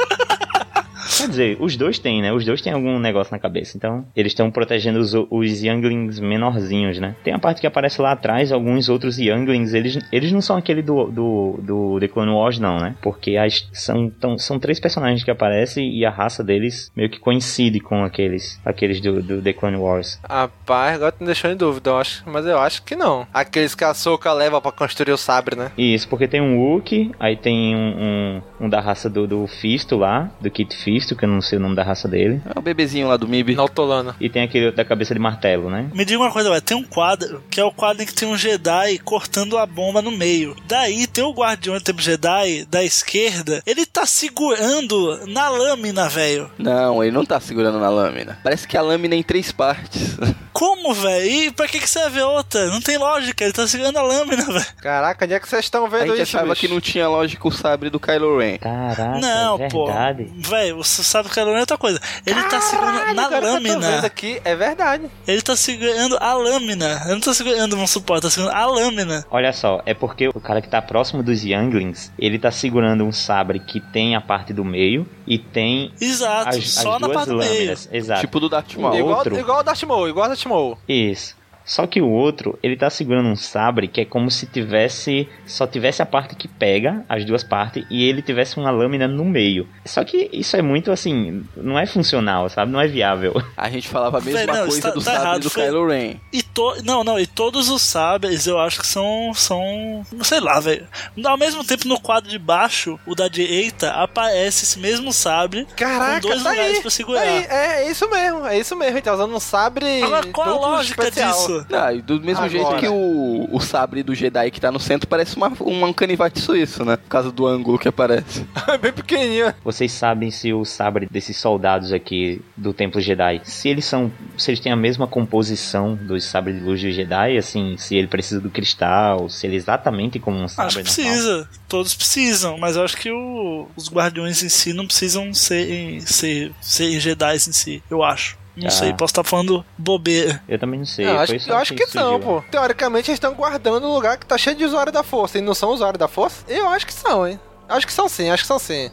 Quer dizer, os dois têm, né? Os dois têm algum negócio na cabeça. Então, eles estão protegendo os, os Younglings menorzinhos, né? Tem a parte que aparece lá atrás, alguns outros Younglings, eles, eles não são aquele do, do, do The Clone Wars, não, né? Porque as, são, tão, são três personagens que aparecem e a raça deles meio que coincide com aqueles, aqueles do, do The Clone Wars. Rapaz, agora tu me deixou em dúvida, eu acho, mas eu acho que não. Aqueles que a Soka leva pra construir o sabre, né? Isso, porque tem um Wookie, aí tem um, um, um da raça do, do Fisto lá, do Kit Fisto que eu não sei o nome da raça dele. É o bebezinho lá do MIB. Nautolano. E tem aquele da cabeça de martelo, né? Me diga uma coisa, velho. Tem um quadro, que é o quadro em que tem um Jedi cortando a bomba no meio. Daí tem o guardião do tempo Jedi da esquerda, ele tá segurando na lâmina, velho. Não, ele não tá segurando na lâmina. Parece que a lâmina é em três partes. Como, velho? E pra que, que vê outra? Não tem lógica, ele tá segurando a lâmina, velho. Caraca, onde é que vocês estão vendo a gente isso? achava bicho? que não tinha lógica o sabre do Kylo Ren. Caraca, não, é pô. Velho, você sabe que é outra coisa. Ele Caralho, tá segurando na agora que eu tô lâmina. vendo aqui, é verdade. Ele tá segurando a lâmina. Ele não tá segurando um suporte, tá segurando a lâmina. Olha só, é porque o cara que tá próximo dos Younglings, ele tá segurando um sabre que tem a parte do meio e tem Exato, as, só as na duas parte do meio. lâminas. Exato. Tipo do Darth Maul. Igual, outro- igual o Darth Maul, igual o Darth Maul. Isso. Só que o outro, ele tá segurando um sabre que é como se tivesse. Só tivesse a parte que pega, as duas partes, e ele tivesse uma lâmina no meio. Só que isso é muito assim. Não é funcional, sabe? Não é viável. A gente falava a mesma não, coisa tá- do tá sabre errado, do foi- Kylo Ren. E to, não, não, e todos os sabres eu acho que são. são. sei lá, velho. Ao mesmo tempo, no quadro de baixo, o da direita, aparece esse mesmo sabre Caraca, com dois tá lugares aí. pra segurar. Tá aí. É, é isso mesmo, é isso mesmo. Ele tá usando um sabre. Agora, qual a lógica especial. disso? Ah, e do mesmo Agora. jeito que o, o sabre do Jedi que tá no centro parece uma, um canivete suíço, né? Por causa do ângulo que aparece. Bem pequenininho. Vocês sabem se o sabre desses soldados aqui do Templo Jedi, se eles são, se eles têm a mesma composição dos sabres de luz do Jedi, assim, se ele precisa do cristal, se ele é exatamente como um sabre Acho que normal. precisa. Todos precisam, mas eu acho que o- os guardiões em si não precisam ser, ser, ser Jedi em si, eu acho. Não Ah. sei, posso estar falando bobeira. Eu também não sei. Eu acho, eu acho que surgiu. são, pô. Teoricamente eles estão guardando um lugar que tá cheio de usuário da força. E não são usuários da força? Eu acho que são, hein? Acho que são sim, acho que são sim.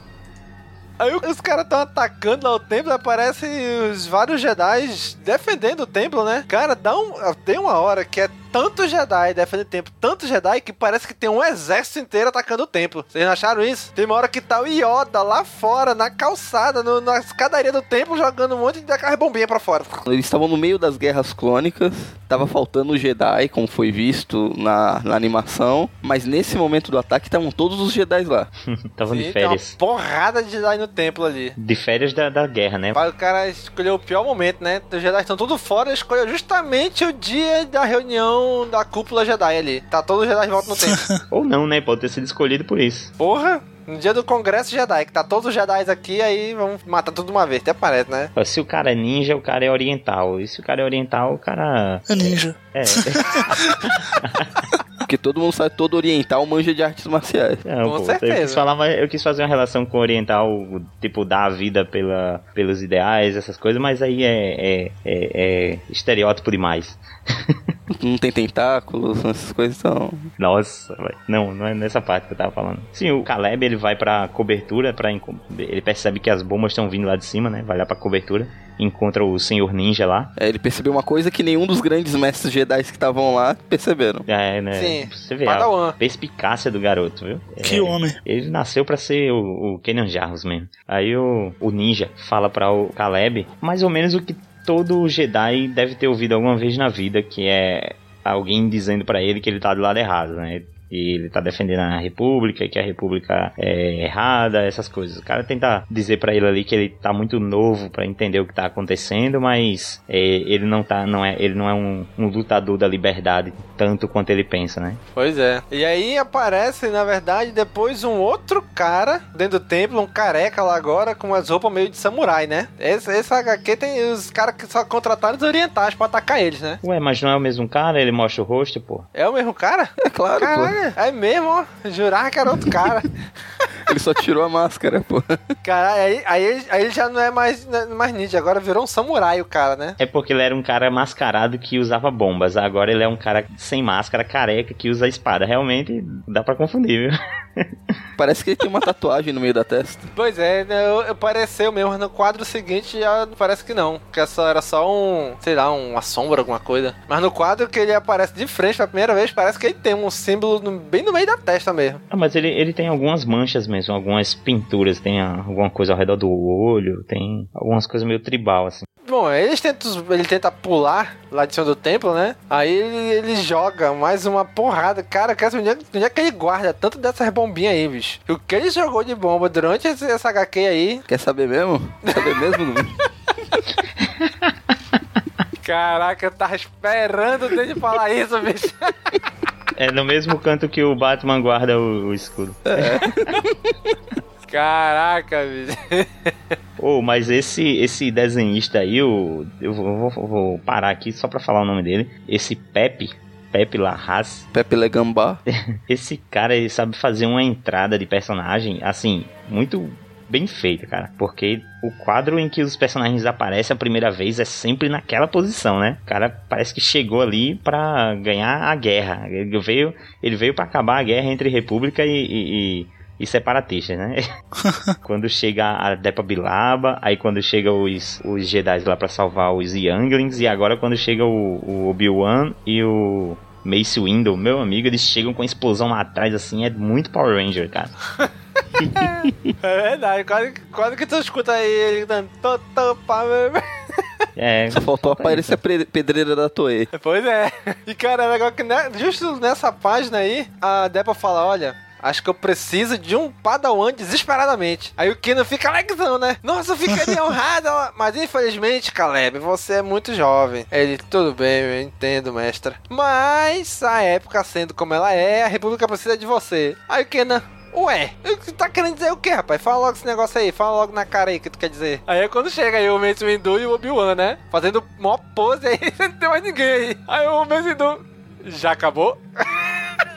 Aí os caras estão atacando lá o templo, aparecem os vários Jedi defendendo o templo, né? Cara, dá um, tem uma hora que é tanto Jedi defendendo o templo, tanto Jedi que parece que tem um exército inteiro atacando o templo. Vocês não acharam isso? Tem uma hora que tá o Yoda lá fora, na calçada, no, na escadaria do templo, jogando um monte de carro bombinha pra fora. Eles estavam no meio das guerras clônicas, tava faltando o Jedi, como foi visto na, na animação, mas nesse momento do ataque estavam todos os Jedi lá. Estavam de Sim, tem uma férias. porrada de Jedi no templo ali. De férias da, da guerra, né? Para o cara escolheu o pior momento, né? Os Jedi estão tudo fora, ele escolheu justamente o dia da reunião da cúpula Jedi ali. Tá todos os Jedi de volta no templo. Ou não, né? Pode ter sido escolhido por isso. Porra! No dia do Congresso Jedi, que tá todos os Jedi aqui, aí vamos matar tudo de uma vez. Até parece, né? Se o cara é ninja, o cara é oriental. E se o cara é oriental, o cara. É ninja. É. Porque todo mundo sabe, todo oriental manja de artes marciais. Não, pô, Eu quis, falar, mas eu quis fazer uma relação com o oriental, tipo, dar a vida pela, pelos ideais, essas coisas, mas aí é, é, é, é estereótipo demais. Não tem tentáculos, essas coisas são. Nossa, não, não é nessa parte que eu tava falando. Sim, o Caleb ele vai pra cobertura, pra, ele percebe que as bombas estão vindo lá de cima, né? Vai lá pra cobertura, encontra o Senhor Ninja lá. É, ele percebeu uma coisa que nenhum dos grandes mestres Jedi que estavam lá perceberam. É, né? Sim, Você vê Padawan. a perspicácia do garoto, viu? Que É, homem. Ele nasceu pra ser o, o Kenan Jarros mesmo. Aí o, o ninja fala pra o Caleb mais ou menos o que todo Jedi deve ter ouvido alguma vez na vida, que é alguém dizendo pra ele que ele tá do lado errado, né? E ele tá defendendo a república, que a república é errada, essas coisas. O cara tenta dizer pra ele ali que ele tá muito novo pra entender o que tá acontecendo, mas é, ele não tá, não é, ele não é um, um lutador da liberdade tanto quanto ele pensa, né? Pois é. E aí aparece, na verdade, depois um outro cara dentro do templo, um careca lá agora, com umas roupas meio de samurai, né? Esse, esse HQ tem os caras que só contrataram os orientais pra atacar eles, né? Ué, mas não é o mesmo cara? Ele mostra o rosto, pô. É o mesmo cara? É claro, Caralho, é mesmo, ó. Jurava que era outro cara. Ele só tirou a máscara, pô. Caralho, aí, aí, ele- aí ele já não é mais, não é mais ninja, agora virou um samurai o cara, né? É porque ele era um cara mascarado que usava bombas. Agora ele é um cara sem máscara, careca, que usa espada. Realmente dá pra confundir, viu? Parece que ele tem uma tatuagem no meio da testa. Pois é, né, eu, eu pareceu mesmo, mas no quadro seguinte já parece que não. Que é só, era só um, sei lá, uma sombra, alguma coisa. Mas no quadro que ele aparece de frente pela primeira vez, parece que ele tem um símbolo no- bem no meio da testa mesmo. Ah, mas ele, ele tem algumas manchas mesmo, algumas pinturas. Tem alguma coisa ao redor do olho, tem algumas coisas meio tribal, assim. Bom, eles tentam, ele tenta pular lá de cima do templo, né? Aí ele, ele joga mais uma porrada. Cara, saber onde é, onde é que ele guarda tanto dessas bombinhas aí, bicho? O que ele jogou de bomba durante esse- essa HQ aí? Quer saber mesmo? Quer saber mesmo? Caraca, eu tava esperando dele falar isso, bicho. É no mesmo canto que o Batman guarda o, o escudo. Caraca, bicho. Oh, mas esse esse desenhista aí, o, eu vou, vou- vou parar aqui só pra falar o nome dele. Esse Pepe, Pepe Larraz. Pepe Legambá. Esse cara, ele sabe fazer uma entrada de personagem, assim, muito bem feita, cara. Porque o quadro em que os personagens aparecem a primeira vez é sempre naquela posição, né? O cara parece que chegou ali pra ganhar a guerra. Ele veio, ele veio para acabar a guerra entre República e, e, e- e separatistas, né? quando chega a Depa Bilaba, aí quando chega os, os Jedi lá pra salvar os Younglings, e agora quando chega o, o Obi-Wan e o Mace Windu, meu amigo, eles chegam com a explosão lá atrás, assim, é muito Power Ranger, cara. É verdade, quase, quase que tu escuta aí ele cantando. "Tô, tô, pá, meu". É, Só faltou aparecer a pedreira da Toei. Pois é. E cara, é legal que ne- justo nessa página aí, a Deba fala: olha. Acho que eu preciso de um padawan desesperadamente. Aí o Kino fica alegzão, né? Nossa, eu ficaria honrado. Mas infelizmente, Caleb, você é muito jovem. Ele, tudo bem, eu entendo, mestra. Mas a época sendo como ela é, a República precisa de você. Aí o Kenan, Ué, tá querendo dizer o quê, rapaz? Fala logo esse negócio aí, fala logo na cara aí que tu quer dizer. Aí é quando chega aí o Mace Windu e o Obi-Wan, né? Fazendo mó pose aí, não tem mais ninguém aí. Aí o Mace Windu, já acabou?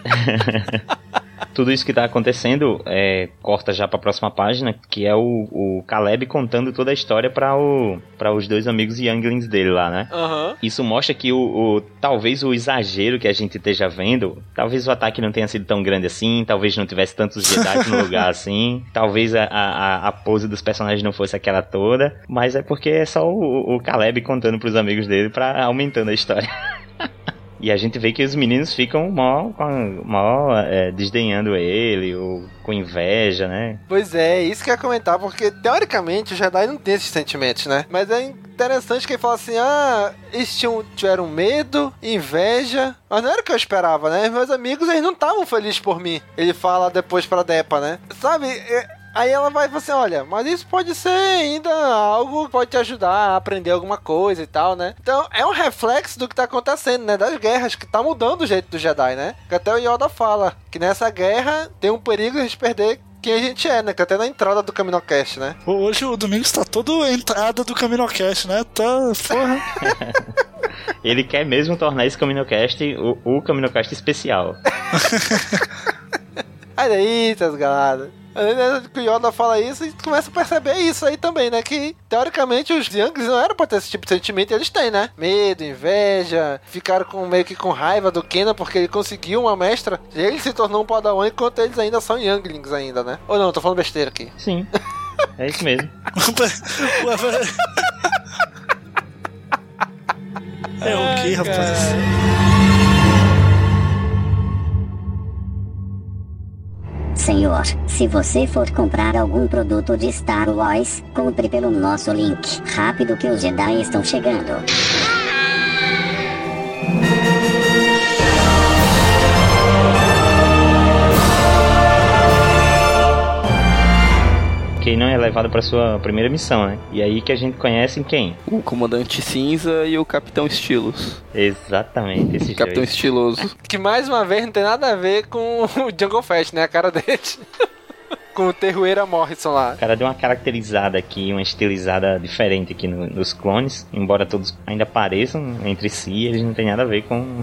Tudo isso que tá acontecendo é, corta já pra próxima página, que é o, o Caleb contando toda a história para o para os dois amigos Younglings dele lá, né? Aham. Isso mostra que o, o- talvez o exagero que a gente esteja vendo, talvez o ataque não tenha sido tão grande assim, talvez não tivesse tantos Jedi no lugar assim, talvez a, a, a pose dos personagens não fosse aquela toda, mas é porque é só o, o Caleb contando pros amigos dele pra aumentando a história. E a gente vê que os meninos ficam com- mó é, desdenhando ele, ou com inveja, né? Pois é, isso que eu ia comentar, porque teoricamente o Jedi não tem esses sentimentos, né? Mas é interessante que ele fala assim: ah, eles tinham, tiveram medo, inveja, mas não era o que eu esperava, né? Meus amigos, eles não estavam felizes por mim. Ele fala depois pra Depa, né? Sabe? Aí ela vai falar assim, olha, mas isso pode ser ainda algo que pode te ajudar a aprender alguma coisa e tal, né? Então, é um reflexo do que tá acontecendo, né? Das guerras, que tá mudando o jeito do Jedi, né? Que até o Yoda fala que nessa guerra tem um perigo de a gente perder quem a gente é, né? Que até na entrada do Caminocast, né? Hoje o Domingos tá todo a entrada do Caminocast, né? Tá, porra. Ele quer mesmo tornar esse Caminocast o, o Caminocast especial. Aí daí, seus galadas. Aí, né, que o Yoda fala isso e começa a perceber isso aí também, né? Que teoricamente os Youngs não eram pra ter esse tipo de sentimento e eles têm, né? Medo, inveja, ficaram com, meio que com raiva do Kenan porque ele conseguiu uma mestra e ele se tornou um Padawan enquanto eles ainda são Younglings ainda, né? Ou não, tô falando besteira aqui. Sim, é isso mesmo. É o que, rapaz? Senhor, se você for comprar algum produto de Star Wars, compre pelo nosso link. Rápido que os Jedi estão chegando. Kanan é levado pra sua primeira missão, né? E aí que a gente conhece quem? O comandante cinza e o capitão estilos. Exatamente, esses Capitão dois. estiloso. Que mais uma vez não tem nada a ver com o Jungle Fest, né? A cara dele. com o Terrueira Morrison lá. O cara deu uma caracterizada aqui, uma estilizada diferente aqui no- nos clones, embora todos ainda pareçam entre si, eles não têm nada a ver com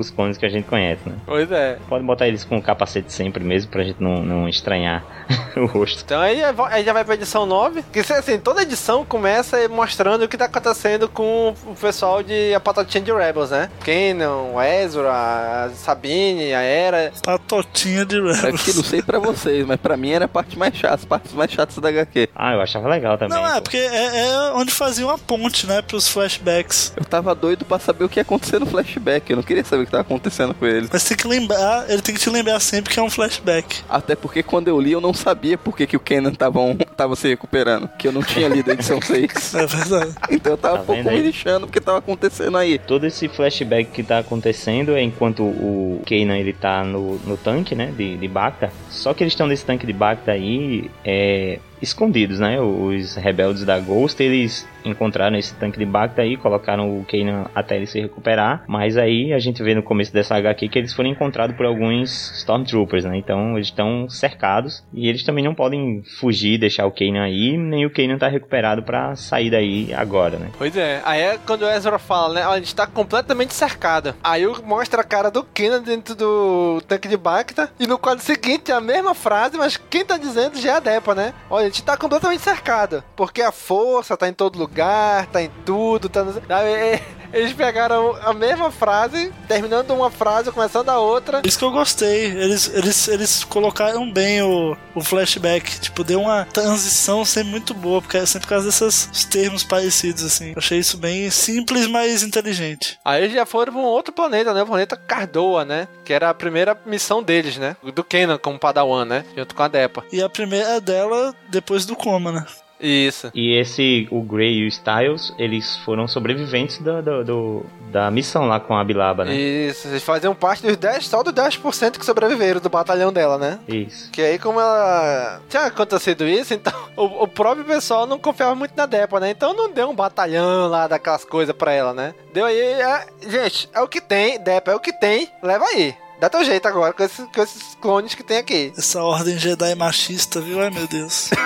os clones que a gente conhece, né? Pois é. Pode botar eles com o capacete sempre mesmo, pra gente não, não estranhar o rosto. Então aí, aí já vai pra edição 9. Que assim, toda edição começa mostrando o que tá acontecendo com o pessoal de A Patatinha de Rebels, né? Kanan, o Ezra, a Sabine, a Era. Patotinha de Rebels. É que não sei pra vocês, mas pra mim era a parte mais chata, as partes mais chatas da HQ. Ah, eu achava legal também. Não, é, porque é, é onde fazia uma ponte, né, pros flashbacks. Eu tava doido pra saber o que ia acontecer no flashback, eu não queria saber o que tava acontecendo com ele. Mas tem que lembrar, ele tem que te lembrar sempre que é um flashback. Até porque quando eu li eu não sabia por que, que o Kenan tava, um- tava se recuperando. Que eu não tinha lido a edição 6. É verdade. Então eu tava Tá um pouco me lixando porque tava acontecendo aí. Todo esse flashback que tá acontecendo é enquanto o Kanan ele tá no, no tanque, né, de, de Bacta. Só que eles estão nesse tanque de Bacta aí, é, escondidos, né? Os rebeldes da Ghost, eles encontraram esse tanque de Bacta aí, colocaram o Kanan até ele se recuperar. Mas aí a gente vê no começo dessa HQ que eles foram encontrados por alguns Stormtroopers, né? Então eles estão cercados e eles também não podem fugir, deixar o Kanan aí, nem o Kanan tá recuperado pra sair daí agora, né? Pois é, aí é quando o Ezra fala, né? A gente tá completamente cercado. Aí mostra a cara do Kenan dentro do tanque de Bacta. E no quadro seguinte, a mesma frase, mas quem tá dizendo já é a Depa, né? Olha, gente tá completamente cercado. Porque a força tá em todo lugar, tá em tudo, tá no... Eles pegaram a mesma frase, terminando uma frase, começando a outra. Isso que eu gostei. Eles, eles, eles colocaram bem o, o flashback. Tipo, deu uma transição sempre muito boa, porque é sempre por causa desses termos parecidos, assim. Eu achei isso bem simples, mas inteligente. Aí eles já foram pra um outro planeta, né? O planeta Cardoa, né? Que era a primeira missão deles, né? Do Kenan como Padawan, né? Junto com a Depa. E a primeira dela depois do coma, né? Isso. E esse, o Grey e o Styles, eles foram sobreviventes do, do, do- da missão lá com a Bilaba, né? Isso, eles faziam parte dos 10, só dos 10% que sobreviveram do batalhão dela, né? Isso. Que aí, como ela tinha acontecido isso, então o, o próprio pessoal não confiava muito na Depa, né? Então não deu um batalhão lá daquelas coisas pra ela, né? Deu aí, é- gente, é o que tem, Depa, é o que tem, leva aí. Dá teu jeito agora com esses, com esses clones que tem aqui. Essa ordem Jedi machista, viu? Ai meu Deus.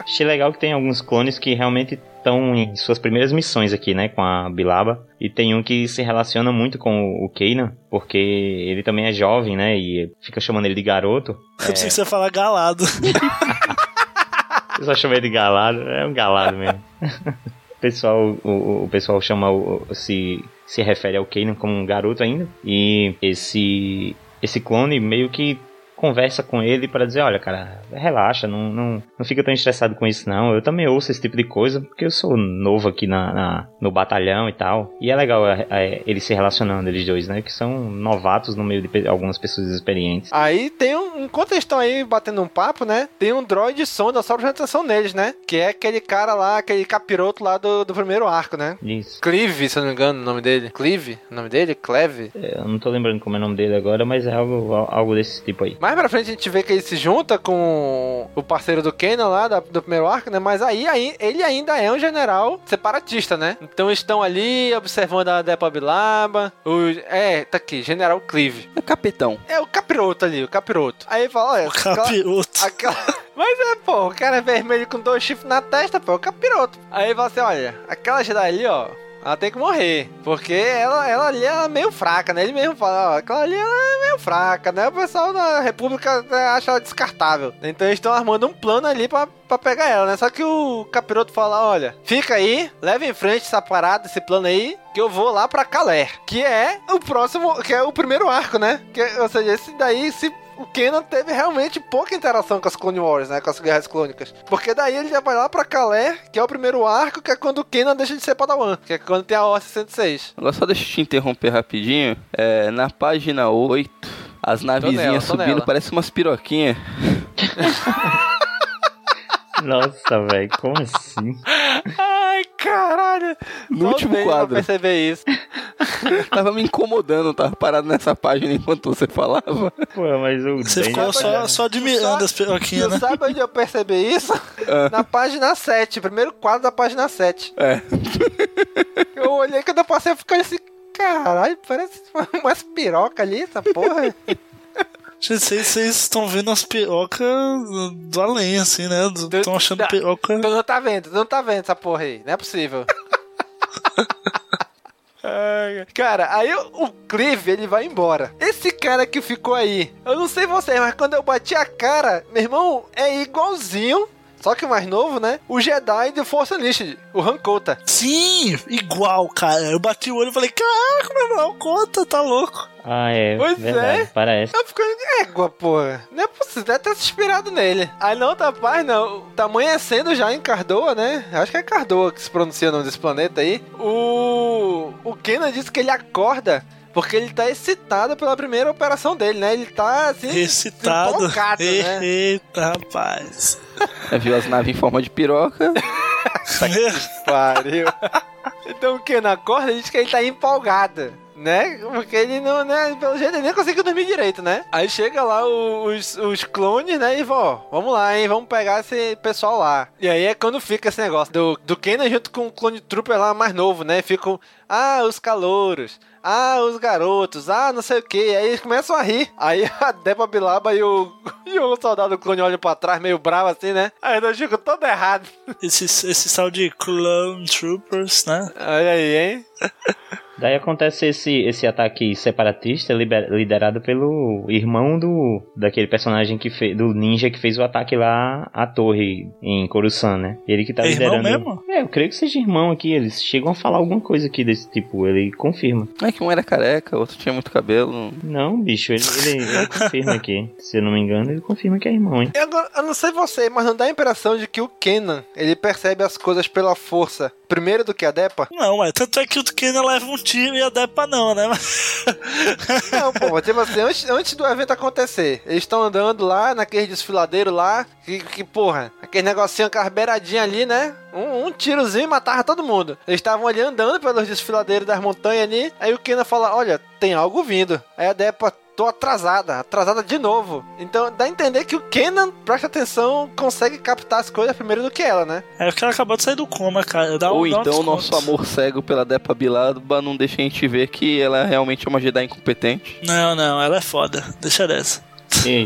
Achei legal que tem alguns clones que realmente estão em suas primeiras missões aqui, né, com a Bilaba. E tem um que se relaciona muito com o Kanan, porque ele também é jovem, né, e fica chamando ele de garoto. Eu pensei que você ia falar galado. Eu só chamei de galado, é um galado mesmo. o pessoal, o, o pessoal chama o, o- se se refere ao Kanan como um garoto ainda. E esse esse clone meio que conversa com ele para dizer, olha, cara, relaxa, não, não, não fica tão estressado com isso não. Eu também ouço esse tipo de coisa porque eu sou novo aqui na, na- no batalhão e tal. E é legal é, é, eles se relacionando eles dois, né, que são novatos no meio de algumas pessoas experientes. Aí tem um. Enquanto eles estão aí batendo um papo, né? Tem um droid sonda só pra atenção neles, né? Que é aquele cara lá, aquele capiroto lá do, do primeiro arco, né? Isso. Clive, se eu não me engano, o nome dele. Clive? O nome dele? Cleve? Eu não tô lembrando como é o nome dele agora, mas é algo, algo desse tipo aí. Mais pra frente a gente vê que ele se junta com o parceiro do Kenan lá da- do primeiro arco, né? Mas aí, aí ele ainda é um general separatista, né? Então estão ali observando a Depa Bilaba. O, é, tá aqui, General Clive. É capitão. É o capiroto ali, o capiroto. Aí ele fala, olha, O capiroto. Aquela, aquela- Mas é, pô, o cara é vermelho com dois chifres na testa, pô, é o capiroto. Aí ele fala assim, olha, aquela Jedi ali, ó, ela tem que morrer. Porque ela, ela ali é meio fraca, né? Ele mesmo fala, ó, aquela ali é meio fraca, né? O pessoal da República né, acha ela descartável. Então eles estão armando um plano ali pra, pra pegar ela, né? Só que o capiroto fala, olha, fica aí, leva em frente essa parada, esse plano aí, que eu vou lá pra Caler. Que é o próximo, que é o primeiro arco, né? Que, ou seja, esse daí se o Kenan teve realmente pouca interação com as Clone Wars, né? Com as guerras clônicas. Porque daí ele já vai lá pra Calé, que é o primeiro arco, que é quando o Kenan deixa de ser Padawan. Que é quando tem a Ordem 106. Agora só deixa eu te interromper rapidinho. É, na página 8, as navezinhas nela, subindo, nela. parece umas piroquinhas. Nossa, velho, como assim? Ai, caralho. No Só último veio pra quadro. perceber isso. tava me incomodando, tava parado nessa página enquanto você falava. Pô, mas o Você ficou só, só admirando as piroquinhas, né? sabe onde eu percebi isso? Na página 7, primeiro quadro da página 7. É. Eu olhei quando eu passei, eu fiquei assim, caralho, parece umas piroca ali, essa porra. Gente, vocês vocês estão vendo as pirocas do além, assim, né? Estão achando piroca. Tu não tá vendo, tu não tá vendo essa porra aí, não é possível. Cara, aí o Clive, ele vai embora. Esse cara que ficou aí, eu não sei vocês, mas quando eu bati a cara, meu irmão, é igualzinho, só que mais novo, né? O Jedi de Força Unleashed, o Hankota. Sim, igual, cara. Eu bati o olho e falei, caraca, meu irmão, conta, tá louco. Ah, é, Pois verdade, é. parece. Eu fico de égua, porra. Não é possível, deve ter se inspirado nele. Aí na outra página, tá amanhecendo já em Cardoa, né? Acho que é Cardoa que se pronuncia o nome desse planeta aí. O. O Kenan disse que ele acorda. Porque ele tá excitado pela primeira operação dele, né? Ele tá assim. Excitado. empolgado, né? Eita, rapaz. É, viu as naves em forma de piroca. Pariu. Então o Kenan acorda e diz que ele tá empolgado. Né? Porque ele não, né? Pelo jeito ele nem conseguiu dormir direito, né? Aí chega lá os, os clones, né? E vó, vamos lá, hein? Vamos pegar esse pessoal lá. E aí é quando fica esse negócio do, do Kenan junto com o clone trooper lá mais novo, né? Ficam, ah, os calouros. Ah, os garotos, ah, não sei o que. Aí eles começam a rir. Aí a Deba Bilaba e o, e o soldado clone olham pra trás, meio bravo assim, né? Aí eu fico todo errado. Esse, esse tal de Clone Troopers, né? Olha aí, hein? Daí acontece esse, esse ataque separatista liber- liderado pelo irmão do daquele personagem que fez do ninja que fez o ataque lá à torre em Coruscant, né? Ele que tá É irmão liderando. mesmo? É, eu creio que seja irmão aqui. Eles chegam a falar alguma coisa aqui desse tipo. Ele confirma. É que um era careca, o outro tinha muito cabelo. Não, bicho, ele, ele, ele confirma aqui. Se eu não me engano, ele confirma que é irmão, hein? Eu, agora- eu não sei você, mas não dá a impressão de que o Kenan, ele percebe as coisas pela força primeiro do que a Depa? Não, é. Tanto é que o Kenan leva um Tyr e a Depa não, né? Não, pô, tipo assim, antes, antes do evento acontecer, eles estão andando lá naquele desfiladeiro lá, que, que porra, aquele negocinho com as beiradinhas ali, né? Um, um tirozinho matava todo mundo. Eles estavam ali andando pelos desfiladeiros das montanhas ali, aí o Kenan fala, olha, tem algo vindo. Aí a Depa, tô atrasada, atrasada de novo. Então dá a entender que o Kenan, presta atenção, consegue captar as coisas primeiro do que ela, né? É que ela acabou de sair do coma, cara. Dá um, Ou um então o desconto. nosso amor cego pela Depa Bilaba não deixa a gente ver que ela realmente é uma Jedi incompetente. Não, não, ela é foda. Deixa dessa. Ei,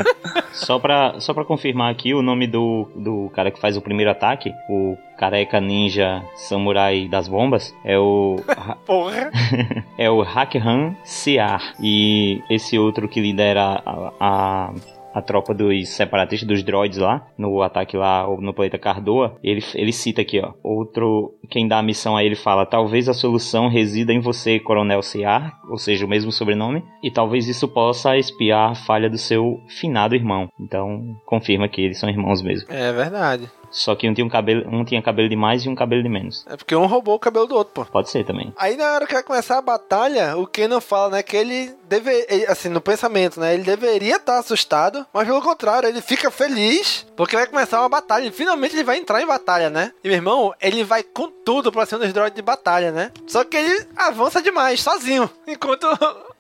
só pra, só pra confirmar aqui, o nome do, do cara que faz o primeiro ataque, o careca ninja samurai das bombas, é o. Porra! é o Hakhan Siar. E esse outro que lidera a, a, a tropa dos separatistas, dos droids lá, no ataque lá no planeta Cardoa, ele, ele cita aqui, ó. Outro, quem dá a missão a ele fala: talvez a solução resida em você, Coronel Siar, ou seja, o mesmo sobrenome, e talvez isso possa espiar a falha do seu finado irmão. Então, confirma que eles são irmãos mesmo. É verdade. Só que um tinha, um cabelo, um tinha cabelo de mais e um cabelo de menos. É porque um roubou o cabelo do outro, pô. Pode ser também. Aí na hora que vai começar a batalha, o Kenan fala, né, que ele deve, ele, assim, no pensamento, né, ele deveria estar assustado, mas pelo contrário, ele fica feliz porque vai começar uma batalha. E finalmente ele vai entrar em batalha, né? E meu irmão, ele vai com tudo pra cima dos droids de batalha, né? Só que ele avança demais, sozinho, enquanto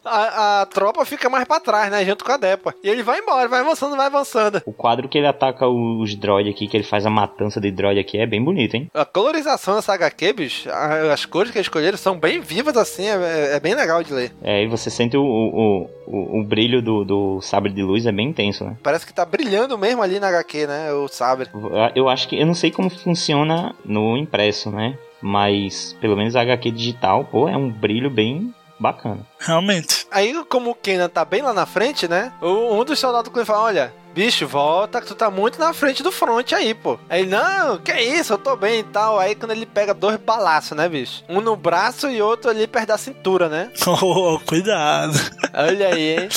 a, a tropa fica mais pra trás, né, junto com a Depa. E ele vai embora, vai avançando, vai avançando. O quadro que ele ataca os droids aqui, que ele faz a matança de droid aqui, é bem bonito, hein? A colorização dessa HQ, bicho, as cores que eles escolheram são bem vivas assim, é, é bem legal de ler. É, e você sente o, o, o, o brilho do, do sabre de luz, é bem intenso, né? Parece que tá brilhando mesmo ali na HQ, né? O sabre. Eu acho que. Eu não sei como funciona no impresso, né? Mas pelo menos a HQ digital, pô, é um brilho bem bacana. Realmente. Aí, como o Kenan tá bem lá na frente, né? o- Um dos soldados com ele fala: Olha, bicho, volta que tu tá muito na frente do front aí, pô. Aí, não, que isso, eu tô bem e tal. Aí, quando ele pega dois balaços, né, bicho? Um no braço e outro ali perto da cintura, né? Oh, cuidado. Olha aí, hein?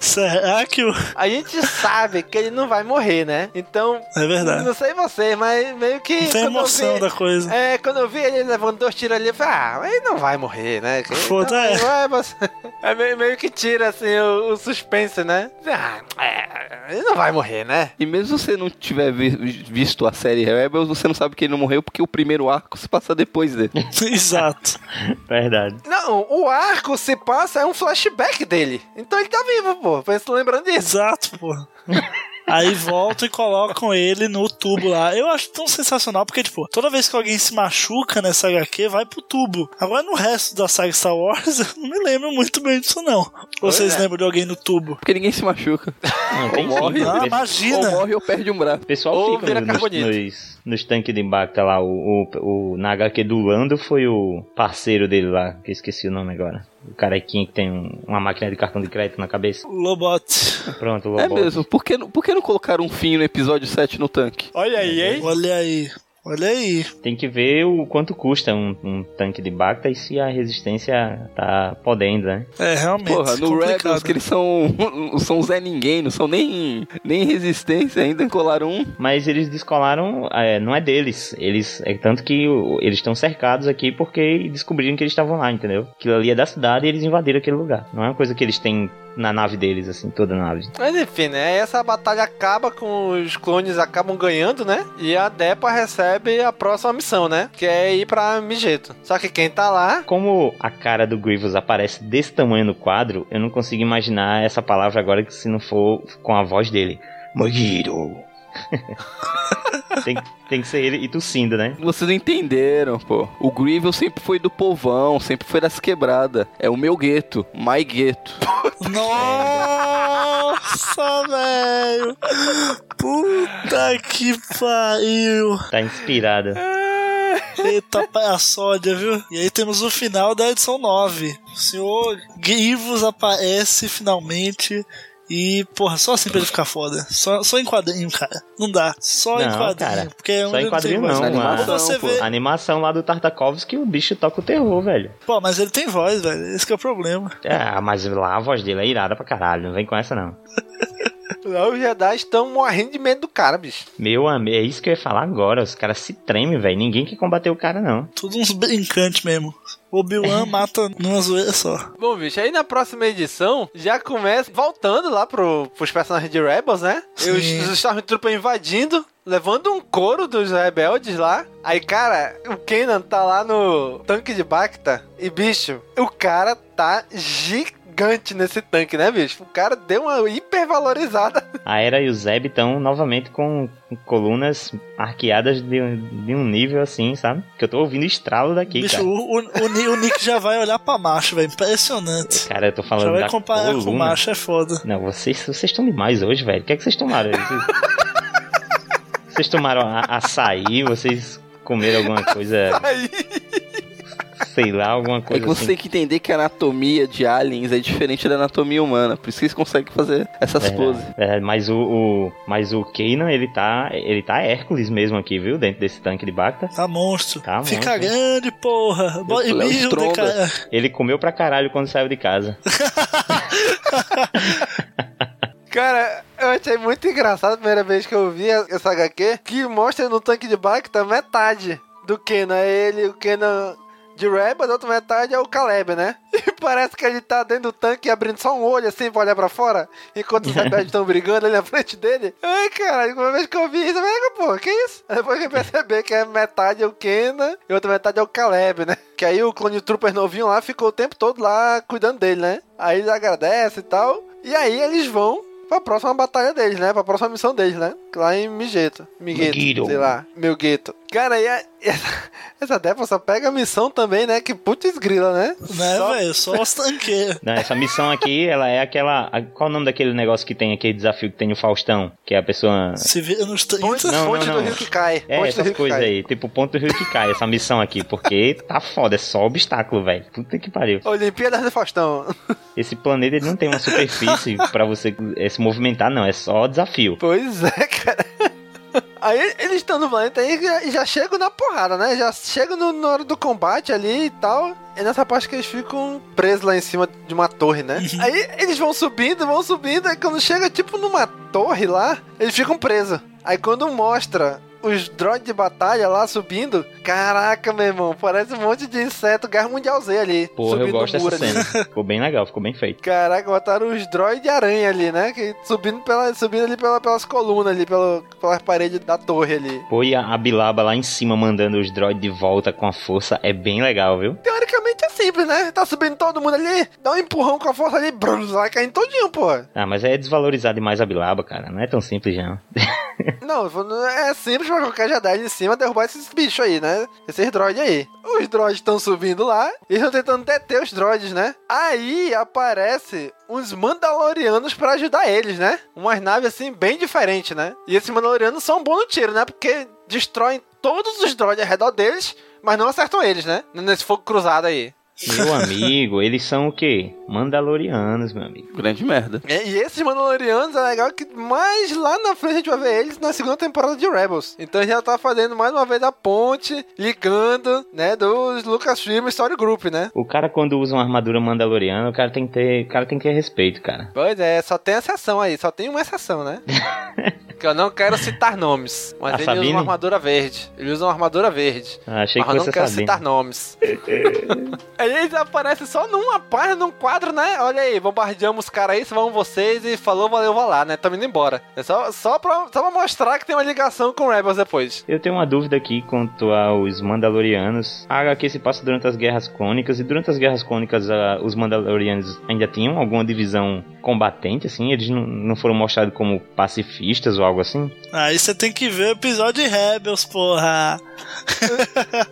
Será que o. A gente sabe que ele não vai morrer, né? Então. É verdade. Não sei vocês, mas meio que. Não tem emoção vi- da coisa. É, quando eu vi ele levando dois tiros ali, eu falei, ah, ele não vai morrer, né? Foda, é. vai, mas- é meio, meio que tira, assim, o, o suspense, né? Ah, é, ele não vai morrer, né? E mesmo se você não tiver vi- visto a série Rebels, você não sabe que ele não morreu porque o primeiro arco se passa depois dele. Exato. Verdade. Não, o arco se passa, é um flashback dele. Então ele tá vivo, pô. Pensa lembrando disso. Exato, pô. Aí voltam e colocam ele no tubo lá. Eu acho tão sensacional, porque, tipo, toda vez que alguém se machuca nessa HQ, vai pro tubo. Agora, no resto da saga Star Wars, eu não me lembro muito bem disso, não. Vocês é. lembram de alguém no tubo? Porque ninguém se machuca. Não, Ou tem sim. morre, Ah, O imagina. ou morre ou perde um braço. O pessoal Ou fica vira no- nos, carbonito. nos, nos tanques de Bacta lá. O, o, o, na HQ do Lando foi o parceiro dele lá, que eu esqueci o nome agora. O carequinho que tem um- uma máquina de cartão de crédito na cabeça. Lobot. Pronto, o É Lobot. mesmo, por que, por que não colocaram um fim no episódio 7 no tanque? Olha aí, hein? Olha aí. Olha aí. Tem que ver o quanto custa um, um tanque de Bacta e se a resistência tá podendo, né? É, realmente. Porra, no complicado. Rebels que eles são, são Zé Ninguém, não são nem, nem resistência, ainda colaram um. Mas eles descolaram, é, não é deles. Eles, é tanto que eles estão cercados aqui porque descobriram que eles estavam lá, entendeu? Aquilo ali é da cidade e eles invadiram aquele lugar. Não é uma coisa que eles têm na nave deles, assim, toda a nave. Mas enfim, né? Essa batalha acaba com os clones acabam ganhando, né? E a Depa recebe a próxima missão, né? Que é ir pra Migeto. Só que quem tá lá. Como a cara do Grievous aparece desse tamanho no quadro, eu não consigo imaginar essa palavra agora que se não for com a voz dele. Mogiro. tem, tem que ser ele e tossindo, né? Vocês entenderam, pô. O Grievous sempre foi do povão, sempre foi das quebradas. É o meu gueto, my gueto. Nossa, velho. Puta que pariu. Tá inspirada. Eita palhaçódia, viu? E aí temos o final da edição 9. O senhor Grievous aparece finalmente. E, porra, só assim pra ele ficar foda. Só, só em quadrinho, cara. Não dá. Só em Não, quadrinho. cara. Porque é Só onde em não quadrinho voz. não, animação, vê. A animação lá do Tartakovsky, o bicho toca o terror, velho. Pô, mas ele tem voz, velho. Esse que é o problema. Ah, mas lá a voz dele é irada pra caralho, não vem com essa não. Lá os Jedi estão morrendo de medo do cara, bicho. Meu amigo, é isso que eu ia falar agora. Os caras se tremem, velho. Ninguém quer combater o cara, não. Tudo uns brincantes mesmo. Obi-Wan mata numa zoeira só. Bom, bicho, aí na próxima edição já começa voltando lá pro, pros personagens de Rebels, né? E os, os Stormtroopers invadindo, levando um couro dos rebeldes lá. Aí, cara, o Kanan tá lá no tanque de Bacta e, bicho, o cara tá gigante nesse tanque, né, bicho? O cara deu uma hipervalorizada. A Era e o Zeb estão novamente com colunas arqueadas de, um- de um nível assim, sabe? Que eu tô ouvindo estralo daqui, Bicho, cara. o, o, o o Nick já vai olhar pra macho, velho. Impressionante. Cara, eu tô Já falando vai da comparar com coluna. macho, é foda. Não, vocês vocês estão demais hoje, velho. O que é que vocês tomaram? Vocês, vocês tomaram a- açaí? Vocês comeram alguma coisa, sei lá, alguma É coisa que você assim? tem que entender que a anatomia de aliens é diferente da anatomia humana. Por isso que eles conseguem fazer essas Verdade, poses. verdade. mas o, o mas o Kanan, ele tá ele tá Hércules mesmo aqui, viu? Dentro desse tanque de Bacta. Tá monstro. Tá Fica monstro. grande, porra. Bo- Léo Humilde, Stronda. cara. Ele comeu pra caralho quando saiu de casa. Cara, eu achei muito engraçado a primeira vez que eu vi essa HQ, que mostra no tanque de Bacta metade do Kenan. Ele, o Kenan de Rebels, a outra metade é o Caleb, né? E parece que ele tá dentro do tanque abrindo só um olho assim pra olhar pra fora, enquanto os rebeldes estão brigando ali na frente dele. Ai, cara, uma vez que eu vi isso, eu falei, pô, que isso? Aí Depois que eu percebi que é metade é o Kenan e outra metade é o Caleb, né? Que aí o Clone Trooper novinho lá ficou o tempo todo lá cuidando dele, né? Aí ele agradece e tal. E aí eles vão pra próxima batalha deles, né? Pra próxima missão deles, né? Lá em Migeto. Migueto, sei lá. Meu gueto. Cara, e e essa, essa Depa só pega a missão também, né? Que putz grila, né? Né, Só- velho? Só os tanqueiros. Não, essa missão aqui, ela é aquela. a- Qual o nome daquele negócio que tem aquele desafio que tem no Faustão? Que é a pessoa. Se vira nos 30. Ponte, Não, ponte não, do não. rio que cai. É, ponte do essas coisas aí. Tipo, ponto do rio que cai, essa missão aqui. Porque tá foda, é só obstáculo, velho. Puta que pariu. Olimpíadas do Faustão. Esse planeta ele não tem uma superfície pra você eh, se movimentar, não. É só desafio. Pois é, cara. Aí eles estão no planeta aí e já, já chegam na porrada, né? Já chegam no- na hora do combate ali e tal. É nessa parte que eles ficam presos lá em cima de uma torre, né? aí eles vão subindo, vão subindo, aí quando chega tipo numa torre lá, eles ficam presos. Aí quando mostra os droids de batalha lá subindo, caraca, meu irmão, parece um monte de inseto Guerra Mundial Z ali. Porra, eu gosto dessa ali. cena. Ficou bem legal, ficou bem feito. Caraca, botaram os droids de aranha ali, né? Que subindo, pela, subindo ali pela, pelas colunas ali, pela, pelas paredes da torre ali. Pô, e a, a Bilaba lá em cima mandando os droids de volta com a força é bem legal, viu? Teoricamente é simples, né? Tá subindo todo mundo ali, dá um empurrão com a força ali, brum, vai caindo todinho, pô. Ah, mas é desvalorizar demais a Bilaba, cara. Não é tão simples, não. Não, é simples pra qualquer Jedi em cima derrubar esses bichos aí, né? Esses droids aí. Os droids estão subindo lá e estão tentando deter os droids, né? Aí aparece uns Mandalorianos pra ajudar eles, né? Umas naves assim bem diferentes, né? E esses Mandalorianos são bons no tiro, né? Porque destroem todos os droids ao redor deles, mas não acertam eles, né? Nesse fogo cruzado aí. Meu amigo, eles são o quê? Mandalorianos, meu amigo. Grande merda. E, e esses Mandalorianos é legal que mais lá na frente a gente vai ver eles na segunda temporada de Rebels. Então a gente já tá fazendo mais uma vez a ponte, ligando, né, dos Lucasfilm Story Group, né? O cara quando usa uma armadura mandaloriana, o cara tem que ter, o cara tem que ter respeito, cara. Pois é, só tem exceção aí, só tem uma exceção, né? que eu não quero citar nomes, mas A ele usa Sabine? uma armadura verde. Ele usa uma armadura verde. Ah, achei mas que eu não quero Sabine. citar nomes. Aí eles aparecem só numa página, num quadro, né? Olha aí, bombardeamos os caras aí, vão vocês e falou, valeu, vou lá, né? Tamo indo embora. É só, só, pra, só pra mostrar que tem uma ligação com o Rebels depois. Eu tenho uma dúvida aqui quanto aos Mandalorianos. A HQ se passa durante as Guerras Clônicas, e durante as Guerras Clônicas ah, os Mandalorianos ainda tinham alguma divisão combatente, assim? Eles não, não foram mostrados como pacifistas ou algo assim? Aí você tem que ver o episódio de Rebels, porra.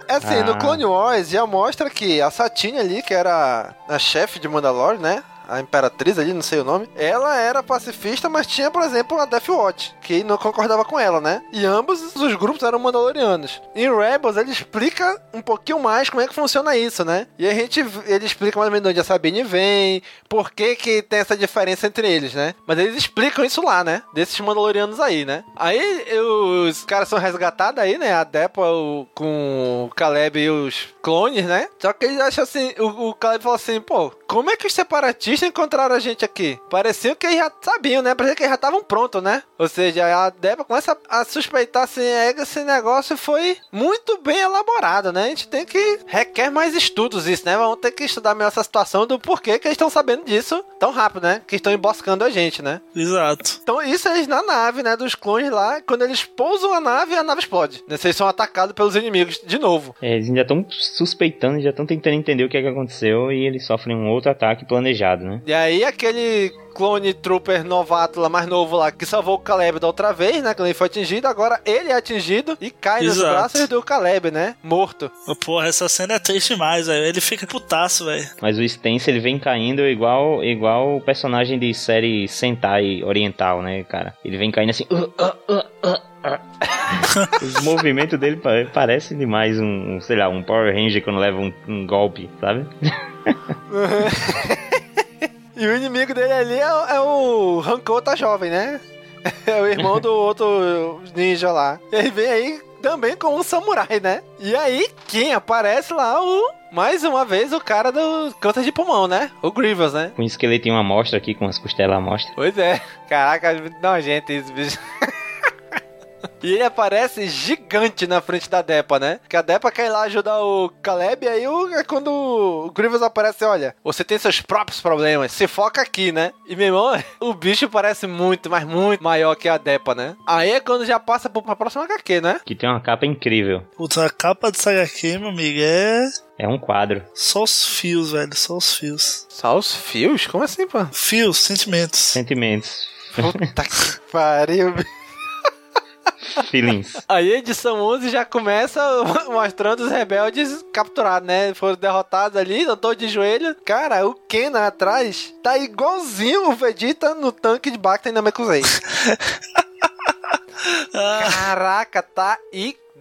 É assim, Ah. no Clone Wars já mostra que a Satine ali, que era a chefe de Mandalore, né? A Imperatriz ali, não sei o nome. Ela era pacifista, mas tinha, por exemplo, a Death Watch, que não concordava com ela, né? E ambos os grupos eram mandalorianos. Em Rebels, ele explica um pouquinho mais como é que funciona isso, né? E a gente, ele explica mais ou menos de onde a Sabine vem, por que que tem essa diferença entre eles, né? Mas eles explicam isso lá, né? Desses mandalorianos aí, né? Aí os caras são resgatados aí, né? A Depa o- com o Caleb e os clones, né? Só que eles acham assim, o, o Caleb fala assim, pô, como é que os separatistas bichos encontraram a gente aqui? Parecia que eles já sabiam, né? Parecia que eles já estavam prontos, né? Ou seja, a Débora começa a suspeitar assim, é, esse negócio foi muito bem elaborado, né? A gente tem que. requer mais estudos isso, né? Vamos ter que estudar melhor essa situação do porquê que eles estão sabendo disso tão rápido, né? Que estão emboscando a gente, né? Exato. Então, isso eles na nave, né? Dos clones lá, quando eles pousam a nave, a nave explode. Né? Vocês são atacados pelos inimigos de novo. É, eles ainda estão suspeitando, já estão tentando entender o que é que aconteceu e eles sofrem um outro ataque planejado, né? E aí, aquele clone trooper novato lá, mais novo lá, que salvou o Caleb da outra vez, né? Quando ele foi atingido, agora ele é atingido e cai nos Exato. braços do Caleb, né? Morto. Porra, essa cena é triste demais, velho. Ele fica putaço, velho. Mas o Stance ele vem caindo igual igual o personagem de série Sentai oriental, né, cara? Ele vem caindo assim. "Uh, uh, uh, uh, uh." Os movimentos dele pa- parecem demais um, um, sei lá, um Power Ranger quando leva um, um golpe, sabe? E o inimigo dele ali é, o- é o Rancota jovem, né? É o irmão do outro ninja lá. Ele vem aí também com um samurai, né? E aí, quem aparece lá? O. Mais uma vez, o cara do câncer de pulmão, né? O Grievous, né? Com um esqueletinho à mostra aqui, com as costelas à mostra. Pois é. Caraca, nojento isso, bicho. E ele aparece gigante na frente da Depa, né? Que a Depa quer ir lá ajudar o Caleb, e aí o, é quando o Grievous aparece, olha, você tem seus próprios problemas, se foca aqui, né? E meu irmão, o bicho parece muito, mas muito maior que a Depa, né? Aí é quando já passa pra próxima HQ, né? Que tem uma capa incrível. Putz, a capa dessa HQ, meu amigo, é. É um quadro. Só os fios, velho. Só os fios. Só os fios? Como assim, pô? Fios, sentimentos. Sentimentos. Puta que pariu, bicho. Feelings. Aí a edição 11 já começa mostrando os rebeldes capturados, né? Foram derrotados ali, tô de joelho. Cara, o Kenan atrás tá igualzinho o Vegeta no tanque de Bacta e Namekusei. Caraca, tá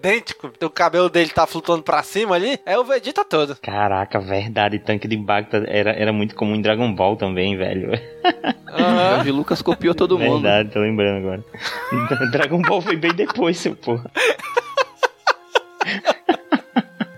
idêntico. O cabelo dele tá flutuando pra cima ali. É o Vegeta todo. Caraca, verdade, tanque de Bacta era, era muito comum em Dragon Ball também, velho. O de Lucas copiou todo mundo. Verdade, tô lembrando agora. Dragon Ball foi bem depois, seu porra.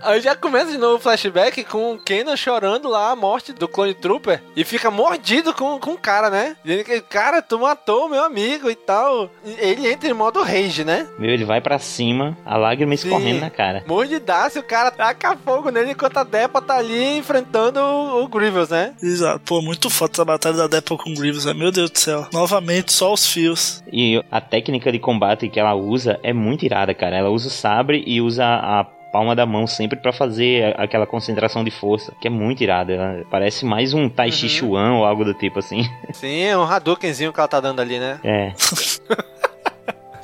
Aí já começa de novo o flashback com o Kenan chorando lá a morte do Clone Trooper e fica mordido com, com o cara, né? Dizendo que, cara, tu matou meu amigo e tal. Ele entra em modo rage, né? Meu, ele vai pra cima, a lágrima escorrendo na cara. Mordidaço, o cara taca fogo nele enquanto a Depa tá ali enfrentando o, o Grievous, né? Exato. Pô, muito foda essa batalha da Depa com o Grievous, né? Meu Deus do céu. Novamente, só os fios. E a técnica de combate que ela usa é muito irada, cara. Ela usa o sabre e usa a palma da mão sempre pra fazer aquela concentração de força, que é muito irada. Ela parece mais um Tai Chi Chuan ou algo do tipo assim. Sim, é um Hadoukenzinho que ela tá dando ali, né? É.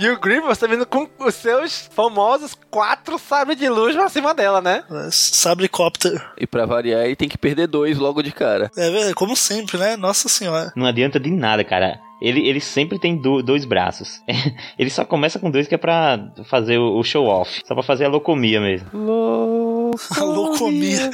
E o Grievous tá vindo com os seus famosos quatro sabres de luz pra cima dela, né? Sabrecóptero. E pra variar, ele tem que perder dois logo de cara. É, velho, como sempre, né? Nossa senhora. Não adianta de nada, cara. Ele, ele sempre tem do- dois braços. ele só começa com dois que é pra fazer o, o show off. Só pra fazer a locomia mesmo. A loucomia.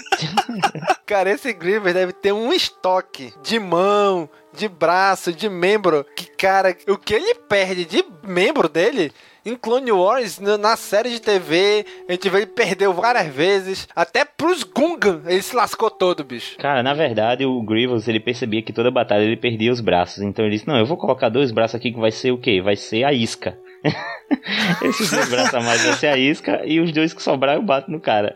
Cara, esse Grievous deve ter um estoque de mão, de braço, de membro. Que, cara, o que ele perde de membro dele em Clone Wars, na série de TV, a gente vê ele perdeu várias vezes. Até pros Gungan, ele se lascou todo, bicho. Cara, na verdade, o Grievous, ele percebia que toda batalha ele perdia os braços. Então ele disse, não, eu vou colocar dois braços aqui que vai ser o quê? Vai ser a isca. Esses dois braços a mais vai ser a isca e os dois que sobrar eu bato no cara.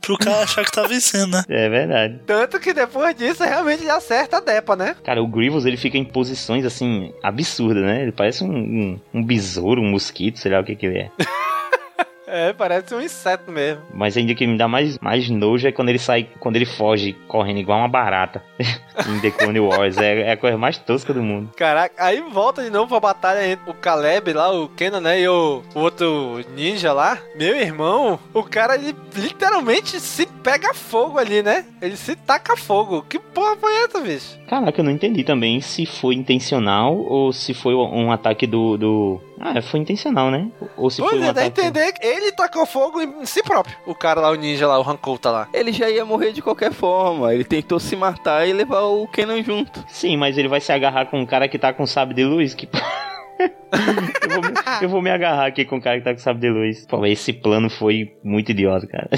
Pro cara achar que tá vencendo, né? É verdade. Tanto que depois disso, realmente ele acerta a Depa, né? Cara, o Grievous ele fica em posições assim absurdas, né? Ele parece um, um, um besouro, um mosquito, sei lá o que que ele é. É, parece um inseto mesmo. Mas ainda que me dá mais, mais nojo é quando ele sai, quando ele foge correndo igual uma barata em The Clone Wars. É, é a coisa mais tosca do mundo. Caraca, aí volta de novo pra batalha entre o Caleb lá, o Kenan, né? E o, o outro ninja lá. Meu irmão, o cara, ele literalmente se pega fogo ali, né? Ele se taca fogo. Que porra foi essa, bicho? Caraca, eu não entendi também se foi intencional ou se foi um ataque do. do... Ah, foi intencional, né? Ou se Pois foi um é, dá a entender que ele tacou fogo em si próprio. O cara lá, o ninja lá, o Rancouta lá. Ele já ia morrer de qualquer forma. Ele tentou se matar e levar o Kenan junto. Sim, mas ele vai se agarrar com um cara que tá com sabre de luz? Que... eu, vou, me- eu vou me agarrar aqui com o cara que tá com sabre de luz. Pô, esse plano foi muito idiota, cara.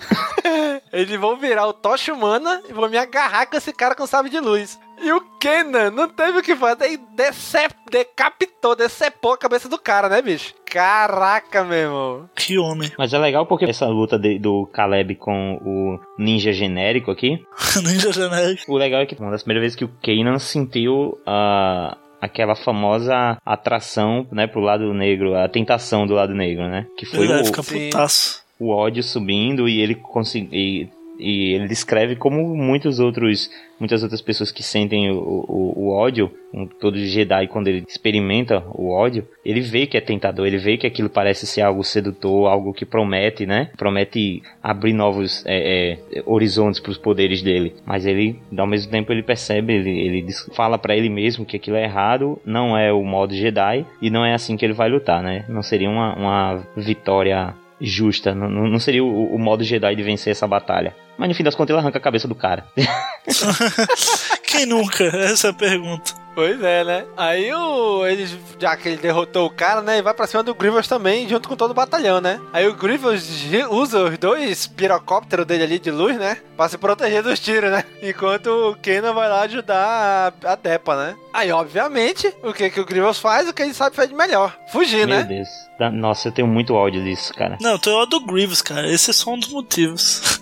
Eles vão virar o Tocha Humana e vão me agarrar com esse cara com sabre de luz. E o Kenan não teve o que fazer, e decep, decapitou, decepou a cabeça do cara, né, bicho? Caraca, meu irmão. Que homem. Mas é legal porque essa luta de- do Caleb com o ninja genérico aqui. ninja genérico. O legal é que uma das primeiras vezes que o Kanan sentiu a. Aquela famosa atração, né, pro lado negro, a tentação do lado negro, né? Que foi Ele o, ficar putaço. O ódio subindo e ele consegui e ele descreve como muitos outros muitas outras pessoas que sentem o, o, o ódio um, todo Jedi quando ele experimenta o ódio ele vê que é tentador ele vê que aquilo parece ser algo sedutor algo que promete né? Promete abrir novos é, é, horizontes para os poderes dele. Mas ele ao mesmo tempo ele percebe ele, ele fala para ele mesmo que aquilo é errado não é o modo Jedi e não é assim que ele vai lutar né? Não seria uma, uma vitória justa. Não, não seria o, o modo Jedi de vencer essa batalha. Mas no fim das contas ele arranca a cabeça do cara. Quem nunca? Essa é a pergunta. Pois é, né? Aí o. Eles, já que ele derrotou o cara, né? E vai pra cima do Grievous também, junto com todo o batalhão, né? Aí o Grievous usa os dois pirocópteros dele ali de luz, né? Pra se proteger dos tiros, né? Enquanto o Kenan vai lá ajudar a, a Depa, né? Aí, obviamente, o que, que o Grievous faz? O que ele sabe fazer de melhor. Fugir, Meu né? Deus. Da- Nossa, eu tenho muito ódio disso, cara. Não, eu tô ódio do Grievous, cara. Esse é só um dos motivos.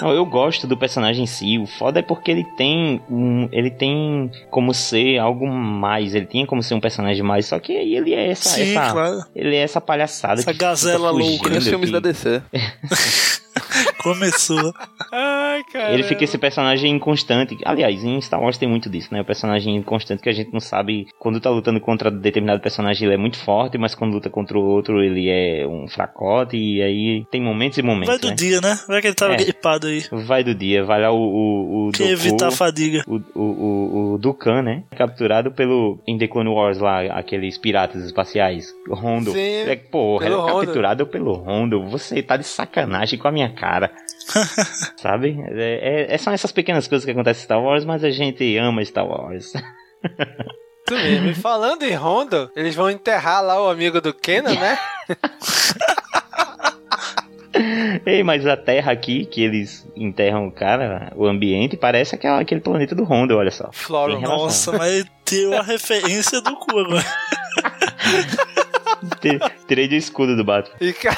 Não, eu gosto do personagem em si. O foda é porque ele tem um, ele tem como ser algo mais. Ele tinha como ser um personagem mais. Só que aí ele é essa, Sim, essa claro. ele é essa palhaçada. Essa gazela louca. Os filmes da DC. Começou. Ai, cara. Ele fica esse personagem inconstante. Aliás, em Star Wars tem muito disso, né? O personagem inconstante que a gente não sabe. Quando tá lutando contra determinado personagem, ele é muito forte, mas quando luta contra o outro, ele é um fracote. E aí tem momentos e momentos. Vai do né? dia, né? Vai que ele tava É. gripado aí. Vai do dia, vai lá o. o, o Que evitar a fadiga. O, o, o, o Dukan, né? Capturado pelo. Em The Clone Wars lá, aqueles piratas espaciais. O Rondo. Sim, é, porra, pelo é Rondo. capturado pelo Rondo. Você tá de sacanagem com a minha cara. Sabe? É, é- são essas pequenas coisas que acontecem em Star Wars, mas a gente ama Star Wars. Isso mesmo. E falando em Rondo, eles vão enterrar lá o amigo do Kenan, né? Ei, mas a Terra aqui, que eles enterram o cara, o ambiente, parece aquela, aquele planeta do Rondo, olha só. Relação. Nossa, mas deu a referência do cu agora. Tirei do escudo do Batman. E, ca-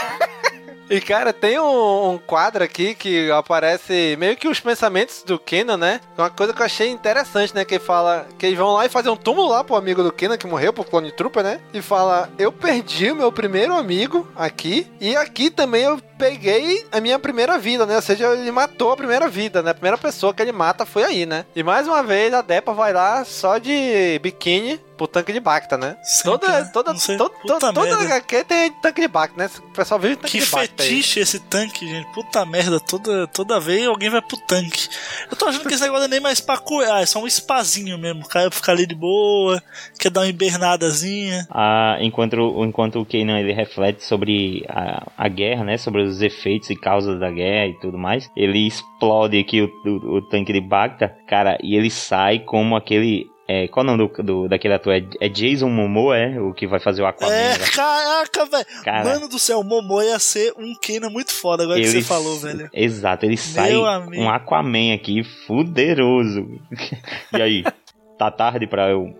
e, cara, tem um, um quadro aqui que aparece meio que os pensamentos do Kenan, né? Uma coisa que eu achei interessante, né? Que fala que eles vão lá e fazer um túmulo lá pro amigo do Kenan que morreu, pro Clone Trooper, né? E fala: Eu perdi o meu primeiro amigo aqui, e aqui também eu peguei a minha primeira vida, né? Ou seja, ele matou a primeira vida, né? A primeira pessoa que ele mata foi aí, né? E mais uma vez a Depa vai lá só de biquíni pro tanque de Bacta, né? Sempre, toda, né? toda, sei, toda, toda, toda. HQ tem tanque de Bacta, né? O pessoal vive tanque Que de Bacta aí. fetiche esse tanque, gente. Puta merda, toda, toda vez alguém vai pro tanque. Eu tô achando que esse negócio é nem mais pra curar, é só um espazinho mesmo. O cara ficar ali de boa, quer dar uma hibernadazinha. Ah, enquanto, enquanto o Kanan ele reflete sobre a, a guerra, né? Sobre os efeitos e causas da guerra e tudo mais, ele explode aqui o, o, o tanque de Bacta, cara, e ele sai como aquele. É, qual é o nome do, do- daquele ator? É, é Jason Momoa, é? O que vai fazer o Aquaman. É, né? caraca, velho. Cara. Mano do céu, o Momo ia ser um Kenan muito foda agora que Ele- você falou, velho. Exato, ele sai amigo. um Aquaman aqui, fuderoso. e aí, tá tarde pra eu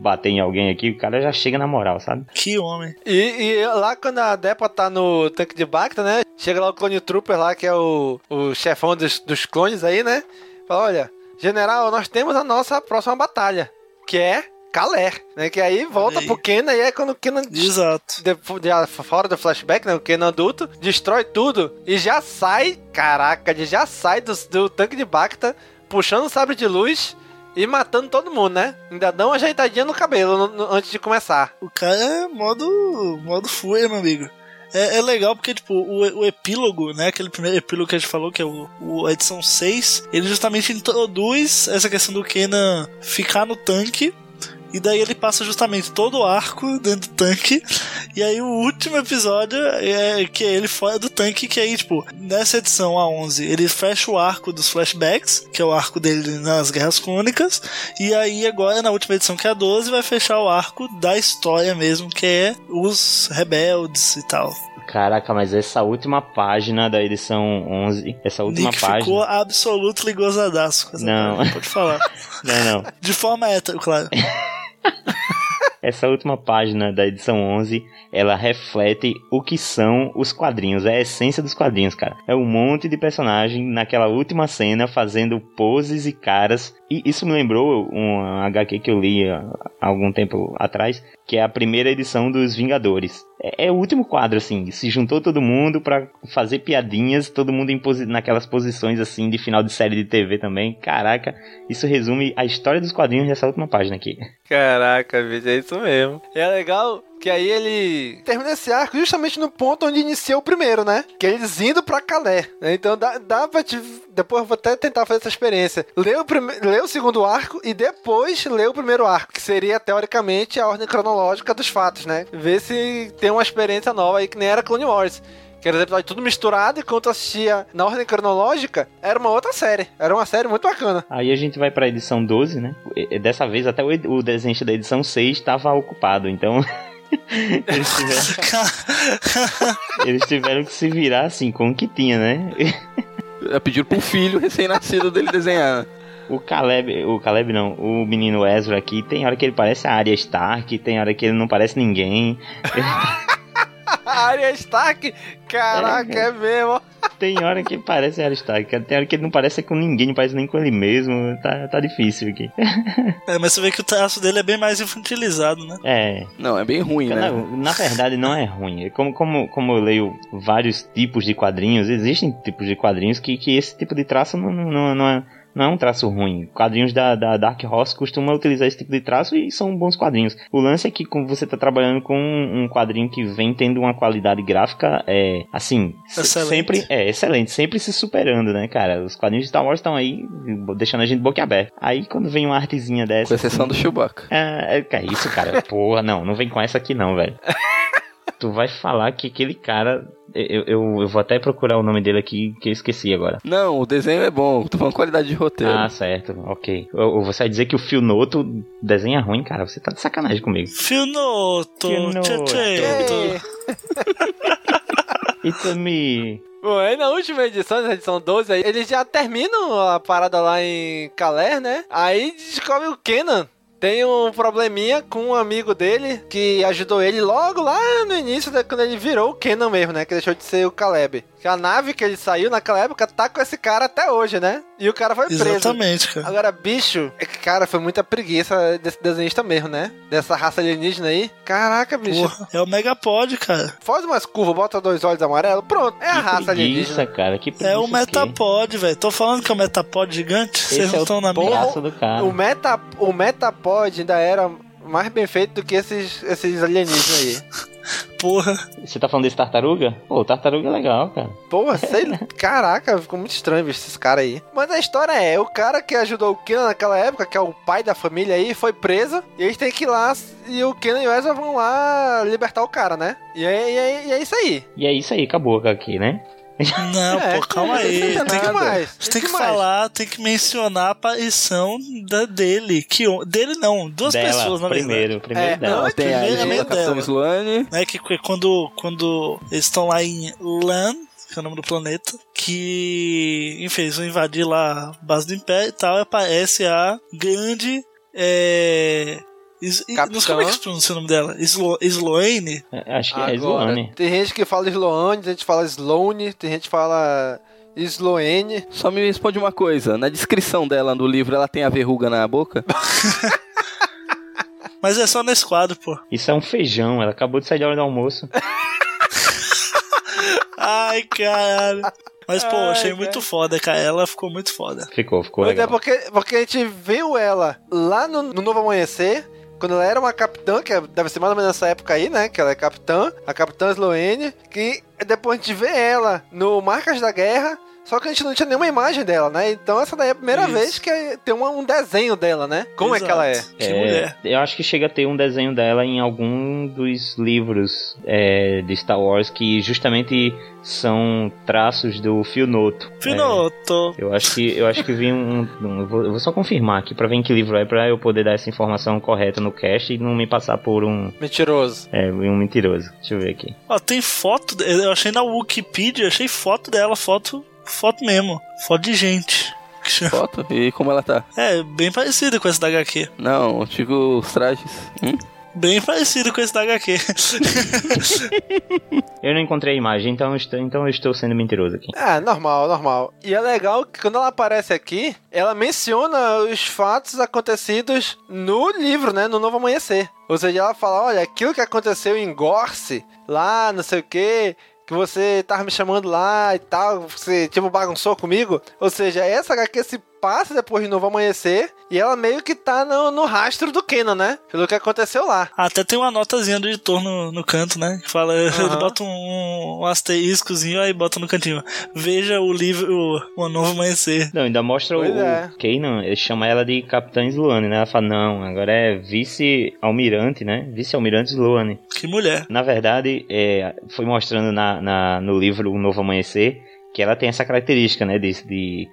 bater em alguém aqui? O cara já chega na moral, sabe? Que homem. E, e lá quando a Depa tá no tanque de Bacta, né? Chega lá o Clone Trooper lá, que é o, o chefão dos, dos clones aí, né? Fala, olha, general, nós temos a nossa próxima batalha, que é Kaler, né? Que aí volta aí. pro Kenan e é quando o Kenan Exato. de- de- fora do flashback, né? O Kenan adulto destrói tudo e já sai, caraca, já sai do, do tanque de Bacta, puxando o sabre de luz e matando todo mundo, né? Ainda dá uma ajeitadinha no cabelo no- no- antes de começar. O cara é modo, modo fúria, meu amigo. É, é legal porque, tipo, o, o epílogo, né? Aquele primeiro epílogo que a gente falou, que é o, o- a edição 6, ele justamente introduz essa questão do Kenan ficar no tanque. E daí ele passa justamente todo o arco dentro do tanque. E aí o último episódio é que é ele fora do tanque, que aí, tipo, nessa edição a 11, ele fecha o arco dos flashbacks, que é o arco dele nas Guerras Crônicas. E aí agora na última edição, que é a 12, vai fechar o arco da história mesmo, que é os rebeldes e tal. Caraca, mas essa última página da edição 11, essa última Nick página... ficou absoluto essa Não. página, Pode falar. Não, não. De forma hétero, claro. Essa última página da edição 11, ela reflete o que são os quadrinhos, é a essência dos quadrinhos, cara. É um monte de personagem naquela última cena fazendo poses e caras. E isso me lembrou um HQ que eu li há algum tempo atrás, que é a primeira edição dos Vingadores. É, é o último quadro, assim, se juntou todo mundo pra fazer piadinhas, todo mundo em posi naquelas posições, assim, de final de série de TV também. Caraca, isso resume a história dos quadrinhos dessa última página aqui. Caraca, é isso mesmo. É legal que aí ele termina esse arco justamente no ponto onde iniciou o primeiro, né? Que é eles indo pra Calé. Então dá, dá pra te. Depois eu vou até tentar fazer essa experiência. Ler o, prime... ler o segundo arco e depois ler o primeiro arco, que seria teoricamente a ordem cronológica dos fatos, né? Ver se tem uma experiência nova aí que nem era Clone Wars. Que era episódio tudo misturado e quando eu assistia na ordem cronológica, era uma outra série. Era uma série muito bacana. Aí a gente vai pra edição 12, né? E- Dessa vez até o, o desenho da edição 6 estava ocupado, então. eles, tiveram... eles tiveram que se virar assim com o que tinha, né? Pediram pro filho recém-nascido dele desenhar. O Caleb, o Caleb não, o menino Ezra aqui, tem hora que ele parece a Arya Stark, tem hora que ele não parece ninguém. A Arya Stark, caraca, é, mesmo. Tem hora que parece a Arya Stark, tem hora que ele não parece com ninguém, não parece nem com ele mesmo. Tá, tá difícil aqui. É, mas você vê que o traço dele é bem mais infantilizado, né? É. Não, é bem ruim, né? Na verdade não é ruim. Como, como, como eu leio vários tipos de quadrinhos, existem tipos de quadrinhos que, que esse tipo de traço não, não, não, é, não é um traço ruim. Quadrinhos da, da Dark Horse costumam utilizar esse tipo de traço e são bons quadrinhos. O lance é que quando você tá trabalhando com um quadrinho que vem tendo uma qualidade gráfica, é assim, Excelente. sempre é excelente, sempre se superando, né, cara? Os quadrinhos de Star Wars estão aí deixando a gente boquiaberta. Aí quando vem uma artezinha dessa, Com exceção assim, do Chewbacca. é, é, que é isso, cara. Porra, não, não vem com essa aqui não, velho. Tu vai falar que aquele cara. Eu, eu, eu vou até procurar o nome dele aqui, que eu esqueci agora. Não, o desenho é bom. Tô falando qualidade de roteiro. Ah, certo, ok. Eu, eu- você vai dizer que o Fio Noto desenha ruim, cara? Você tá de sacanagem comigo. Fionoto, Fionoto. tchê, It's me. Bom, aí na última edição, na edição 12, aí, eles já terminam a parada lá em Calais, né? Aí descobre o Kenan. Tem um probleminha com um amigo dele que ajudou ele logo lá no início, né, quando ele virou o Kenan mesmo, né? Que deixou de ser o Caleb. Que a nave que ele saiu naquela época tá com esse cara até hoje, né? E o cara foi preso. Exatamente, cara. Agora, bicho, é que, cara, foi muita preguiça desse desenhista mesmo, né? Dessa raça alienígena aí. Caraca, bicho. Porra, é o Megapod, cara. Faz umas curvas, bota dois olhos amarelos, pronto. É a raça alienígena. Preguiça, cara, que preguiça. É o o? Metapod, velho. Tô falando que é o Metapod gigante. Vocês não é o estão na minha. braço do cara. O, meta, o Metapod ainda era mais bem feito do que esses, esses alienígenas aí. Porra. Você tá falando desse tartaruga? Pô, o tartaruga é legal, cara. Porra, sei lá. Caraca, ficou muito estranho ver esses caras aí. Mas a história é, o cara que ajudou o Kenan naquela época, que é o pai da família aí, foi preso. E eles têm que ir lá, e o Kenan e o Ezra vão lá libertar o cara, né? E é, e é, e é isso aí. E é isso aí, acabou aqui, né? Não, É, pô, calma aí. precisa Tem que, mais. você tem que mais. falar, tem que mencionar a aparição da dele. Que, dele não, duas Dela, pessoas, na primeiro, verdade. primeiro É, dela. não, Tem a primeiro é Isla Capitão dela. Sloane. né, que que quando, quando eles estão lá em Lan, que é o nome do planeta, que, enfim, eles vão invadir lá a base do Império e tal, e aparece a grande, é... Is, I- não sei como é que se pronuncia o nome dela. Slo, Sloane? É, Acho que é Agora, Sloane. Tem gente que fala Sloane, tem gente que fala Sloane, tem gente que fala Sloane. Só me responde uma coisa. Na descrição dela no livro, ela tem a verruga na boca? Mas é só nesse quadro, pô. Isso é um feijão, ela acabou de sair da hora do almoço. Ai, caralho. Mas, pô, Ai, achei cara. muito foda, cara. Ela ficou muito foda. Ficou, ficou Mas é legal. porque, porque a gente viu ela lá no, no Novo Amanhecer, quando ela era uma capitã, que é- deve ser mais ou menos nessa época aí, né? Que ela é capitã, a capitã Sloane, que depois a gente vê ela no Marcas da Guerra, Só que a gente não tinha nenhuma imagem dela, né? Então essa daí é a primeira Isso. vez que tem um desenho dela, né? Como é que ela é? Exato. Que É, mulher. Eu acho que chega a ter um desenho dela em algum dos livros é, de Star Wars que justamente são traços do Phil Noto. Finoto. É, eu acho que eu acho que vi um, um- eu, vou, eu vou só confirmar aqui pra ver em que livro é pra eu poder dar essa informação correta no cast e não me passar por um Mentiroso. é, um mentiroso. Deixa eu ver aqui. Ó, tem foto, eu achei na Wikipedia, achei foto dela, foto, foto mesmo. Foto de gente. Foto? E como ela tá? É, bem parecida com essa da HQ. Não, eu digo os trajes. Hum? Bem parecido com esse da HQ. Eu não encontrei a imagem, então eu estou, então eu estou sendo mentiroso aqui. É, normal, normal. E é legal que quando ela aparece aqui, ela menciona os fatos acontecidos no livro, né? No Novo Amanhecer. Ou seja, ela fala: olha, aquilo que aconteceu em Gorse, lá, não sei o quê. Que você tava me chamando lá e tal, você tipo bagunçou comigo. Ou seja, essa HQ se passa depois de Novo Amanhecer e ela meio que tá no, no rastro do Kenan, né? Pelo que aconteceu lá. Até tem uma notazinha do editor no, no canto, né? Que fala, ele Aham. bota um, um asteriscozinho aí bota no cantinho. Veja o livro, o, Novo Amanhecer. Não, ainda mostra Pois o, é. o Kanan, ele chama ela de Capitã Sloane, né? Ela fala, não, agora é vice-almirante, né? Vice-almirante Sloane. Que mulher. Na verdade, é, foi mostrando na, na- no livro O Novo Amanhecer que ela tem essa característica, né? De, de-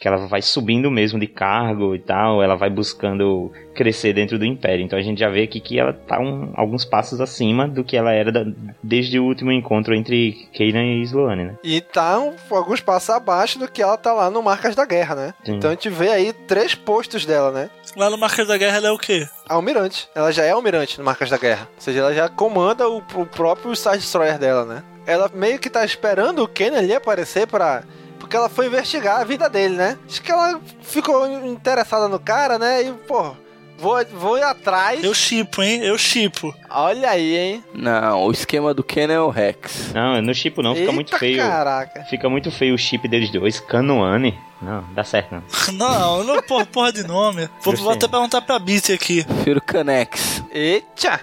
que ela vai subindo mesmo de cargo e tal, ela vai buscando crescer dentro do Império. Então a gente já vê aqui que ela tá um- alguns passos acima do que ela era da- desde o último encontro entre Kanan e Sloane, né? E tá um- alguns passos abaixo do que ela tá lá no Marcas da Guerra, né? Sim. Então a gente vê aí três postos dela, né? Lá no Marcas da Guerra ela é o quê? Almirante. Ela já é almirante no Marcas da Guerra. Ou seja, ela já comanda o, o próprio Star Destroyer dela, né? Ela meio que tá esperando o Ken ali aparecer pra. Porque ela foi investigar a vida dele, né? Acho que ela ficou interessada no cara, né? E, pô, vou, vou ir atrás. Eu chipo, hein? Eu chipo. Olha aí, hein? Não, o esquema do Ken é o Rex. Não, no chip não, fica Eita, muito feio. Caraca. Fica muito feio o chip deles dois. Canoane. Não, dá certo não. Não, não porra, porra de nome. Vou, vou até perguntar pra Beat aqui. Prefiro Canex. Eita!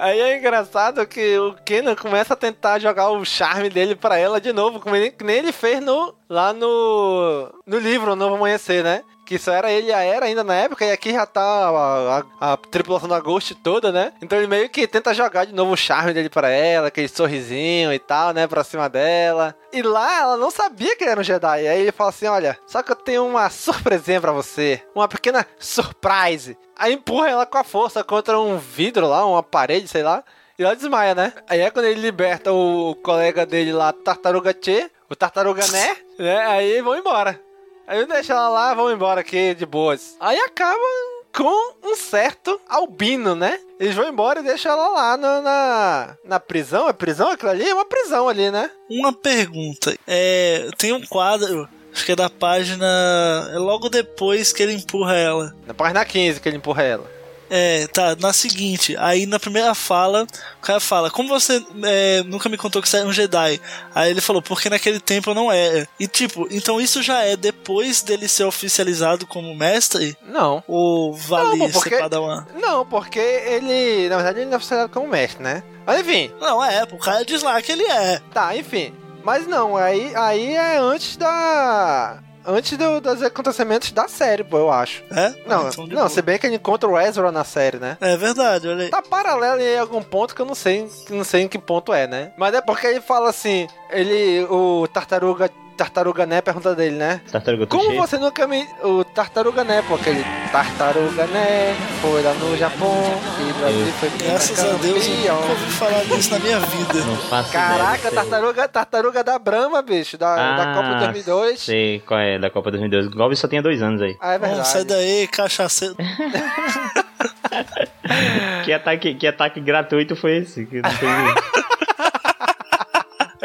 Aí é engraçado que o Kenan começa a tentar jogar o charme dele pra ela de novo, como ele, que nem ele fez no, lá no, no livro Novo Amanhecer, né? Que só era ele e a Era ainda na época, e aqui já tá a, a- a tripulação da Ghost toda, né? Então ele meio que tenta jogar de novo o charme dele pra ela, aquele sorrisinho e tal, né? Pra cima dela. E lá ela não sabia que ele era um Jedi. Aí ele fala assim: Olha, só que eu tenho uma surpresinha pra você. Uma pequena surprise. Aí empurra ela com a força contra um vidro lá, uma parede, sei lá. E ela desmaia, né? Aí é quando ele liberta o colega dele lá, Tartaruga Tchê, o Tartaruga Né, né? Aí vão embora. Aí deixa ela lá, vão embora aqui de boas. Aí acaba com um certo albino, né? Eles vão embora e deixam ela lá na, na, na prisão. É prisão aquilo ali? É uma prisão ali, né? Uma pergunta. É, tem um quadro, acho que é da página. É logo depois que ele empurra ela. Na página 15 que ele empurra ela. É, tá, na seguinte, aí na primeira fala, o cara fala, como você é, nunca me contou que você era um Jedi? Aí ele falou, porque naquele tempo eu não era. E tipo, então isso já é depois dele ser oficializado como mestre? Não. Ou vale Não, porque- ser padawan? Não, porque ele. Na verdade, ele não é oficializado como mestre, né? Mas enfim. Não, é, o cara diz lá que ele é. Tá, enfim. Mas não, aí, aí é antes da. Antes do- dos acontecimentos da série, pô, eu acho. É? Não, Então, de não se bem que ele encontra o Ezra na série, né? É verdade, olha aí. Tá paralelo em algum ponto que eu não sei, não sei em que ponto é, né? Mas é porque ele fala assim, ele, o tartaruga, tartaruga né, pergunta dele, né? Tartaruga Como Touché. você nunca me, o tartaruga né, pô, aquele tartaruga né, foi lá no Japão e o Brasil foi Graças a Deus eu nunca ouvi falar disso na minha vida. Não faço Caraca, ideia, tartaruga, tartaruga da Brahma, bicho, da, da Copa de 2002. Sei qual é, da Copa 2002. O Goblin só tinha dois anos aí. Ah, é verdade. sai daí, cachaceiro. Que ataque, que ataque gratuito foi esse? Que não teve-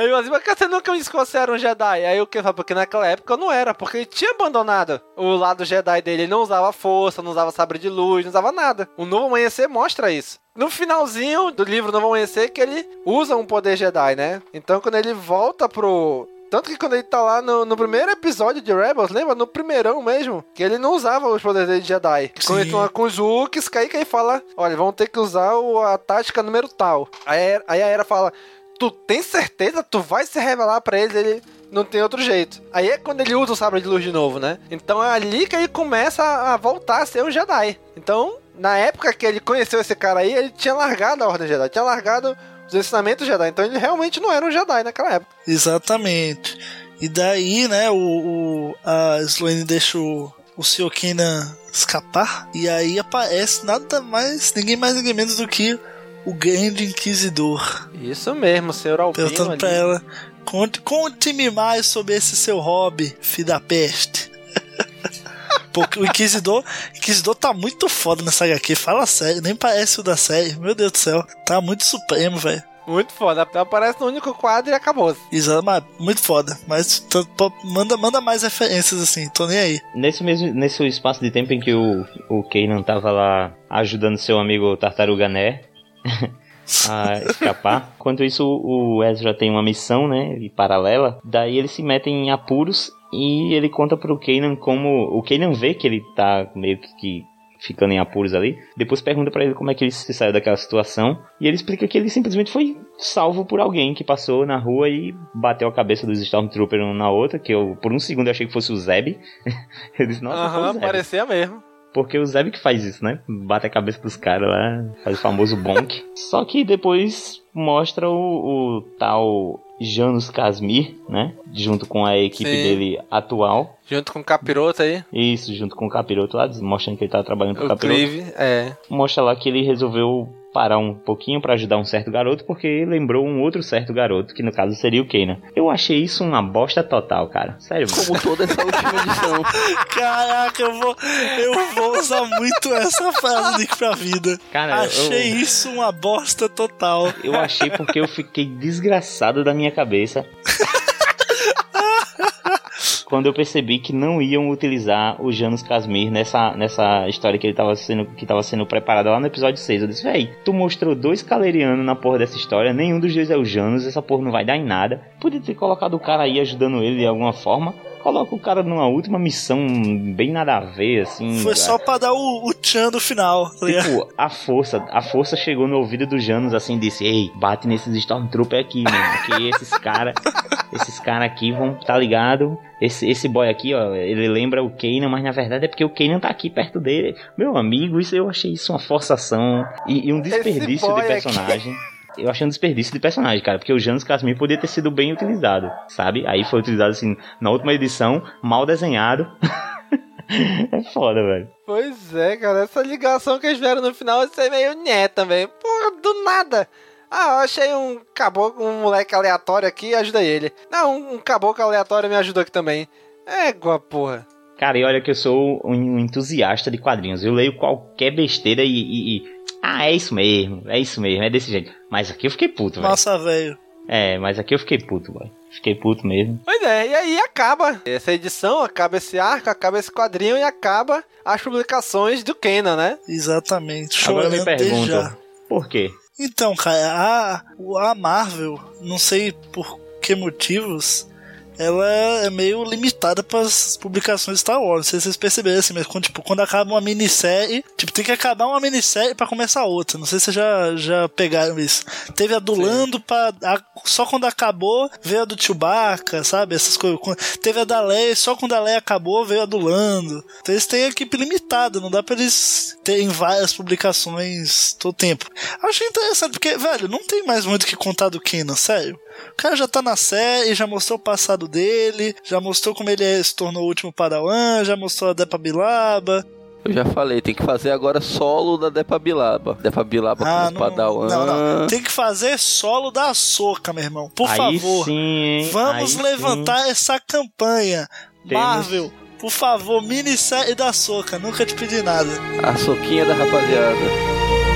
Aí eu assim, mas você nunca me disse que era um Jedi? Aí o que fala, porque naquela época eu não era, porque ele tinha abandonado o lado Jedi dele. Ele não usava força, não usava sabre de luz, não usava nada. O Novo Amanhecer mostra isso. No finalzinho do livro Novo Amanhecer que ele usa um poder Jedi, né? Então quando ele volta pro... Tanto que quando ele tá lá no, no primeiro episódio de Rebels, lembra? No primeirão mesmo, que ele não usava os poderes dele de Jedi. Quando ele tá lá com os Wookies, que aí que ele fala, olha, vão ter que usar o- a tática número tal. Aí, aí a Era fala, tu tem certeza, tu vai se revelar pra ele, ele não tem outro jeito. Aí é quando ele usa o sabre de luz de novo, né? Então é ali que ele começa a voltar a ser um Jedi. Então, na época que ele conheceu esse cara aí, ele tinha largado a Ordem Jedi, tinha largado os ensinamentos Jedi. Então ele realmente não era um Jedi naquela época. Exatamente. E daí, né, o, o a Sloane deixa o, o Sr. Kenan escapar. E aí aparece nada mais, ninguém mais, ninguém menos do que o grande inquisidor. Isso mesmo, senhor Albino Perguntando ali. pra ela, conte- conte-me mais sobre esse seu hobby, filho da peste. Porque o Inquisidor, Inquisidor tá muito foda nessa HQ, fala sério, nem parece o da série. Meu Deus do céu, tá muito supremo, velho. Muito foda. Aparece no único quadro e acabou. Exato, mas muito foda. Mas t- manda, manda mais referências assim, tô nem aí. Nesse mesmo nesse espaço de tempo em que o, o Kanan tava lá ajudando seu amigo Tartaruga Né a escapar. Enquanto isso, o Ezra tem uma missão, né, paralela. Daí eles se metem em apuros e ele conta pro Kanan como... O Kanan vê que ele tá meio que- ficando em apuros ali. Depois pergunta pra ele como é que ele se saiu daquela situação. E ele explica que ele simplesmente foi salvo por alguém que passou na rua e bateu a cabeça dos Stormtroopers um na outra. Que eu, por um segundo, eu achei que fosse o Zeb. eu disse, nossa, Aham, parecia mesmo. Porque o Zeb que faz isso, né? Bate a cabeça dos caras lá, faz o famoso bonk. Só que depois mostra o, o tal Janus Casmir, né? Junto com a equipe Sim. dele atual. Junto com o capiroto aí. Isso, junto com o Capiroto lá, mostrando que ele tá trabalhando pro O Capiroto. Clive, é. Mostra lá que ele resolveu parar um pouquinho pra ajudar um certo garoto, porque lembrou um outro certo garoto, que no caso seria o Kanan. Eu achei isso uma bosta total, cara. Sério. Como toda essa última edição. Caraca, eu vou, eu vou usar muito essa frase daqui pra vida. Cara, Achei eu- isso uma bosta total. Eu achei porque eu fiquei desgraçado da minha cabeça. Quando eu percebi que não iam utilizar o Janus Casmir nessa, nessa história que ele tava sendo, que tava sendo preparada lá no episódio 6. Eu disse, véi, tu mostrou dois calerianos na porra dessa história, nenhum dos dois é o Janus, essa porra não vai dar em nada. Podia ter colocado o cara aí ajudando ele de alguma forma. Coloca o cara numa última missão bem nada a ver, assim. Foi só pra dar o, o tchan do final. tá? Tipo, a força, a força chegou no ouvido do Janus assim, disse, ei, bate nesses Stormtrooper aqui, mano, que esses cara, esses cara aqui vão, tá ligado? Esse, esse boy aqui, ó, ele lembra o Kanan, mas na verdade é porque o Kanan tá aqui perto dele. Meu amigo, isso eu achei isso uma forçação e, e um desperdício de personagem. Eu achei um desperdício de personagem, cara, porque o Janus Casmir podia ter sido bem utilizado, sabe? Aí foi utilizado assim, na última edição, mal desenhado. é foda, velho. Pois é, cara. Essa ligação que eles vieram no final, isso é meio nhé também. Porra, do nada. Ah, eu achei um caboclo, um moleque aleatório aqui, ajuda ele. Não, um, um caboclo aleatório me ajudou aqui também. Égua, porra. Cara, e olha que eu sou um entusiasta de quadrinhos. Eu leio qualquer besteira e, e- e- Ah, é isso mesmo, é isso mesmo, é desse jeito. Mas aqui eu fiquei puto, velho. Nossa, velho. É, mas aqui eu fiquei puto, velho. Fiquei puto mesmo. Pois é, e aí acaba essa edição, acaba esse arco, acaba esse quadrinho e acaba as publicações do Kenan, né? Exatamente. Agora me pergunto, por quê? Então, cara, a, a Marvel, não sei por que motivos, ela é meio limitada para as publicações de Star Wars. Não sei se vocês perceberam assim, mas quando, tipo, quando acaba uma minissérie, tipo, tem que acabar uma minissérie para começar outra. Não sei se vocês já, já pegaram isso. Teve a do Lando pra, a- só quando acabou, veio a do Chewbacca, sabe? Essas coisas. Teve a da Leia, só quando a Leia acabou, veio a do Lando. Então eles têm equipe limitada, não dá pra eles terem várias publicações todo tempo. Achei interessante, porque, velho, não tem mais muito o que contar do Kenan, sério. O cara já tá na série, já mostrou o passado dele, já mostrou como ele é- se tornou o último Padawan, já mostrou a Depa Bilaba. Eu já falei, tem que fazer agora solo da Depa Bilaba. Depa Bilaba Ah, como Padawan. Não, não. Tem que fazer solo da Soca, meu irmão. Por Aí favor. sim? Vamos Aí levantar essa campanha. Temos- Marvel, por favor, minissérie da Soca. Nunca te pedi nada. A soquinha da rapaziada.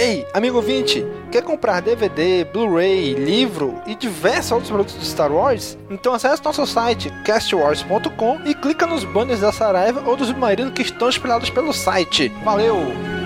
Ei, amigo ouvinte, quer comprar DVD, Blu-ray, livro e diversos outros produtos de Star Wars? Então acesse nosso site castwars.com e clica nos banners da Saraiva ou do Submarino que estão espalhados pelo site. Valeu!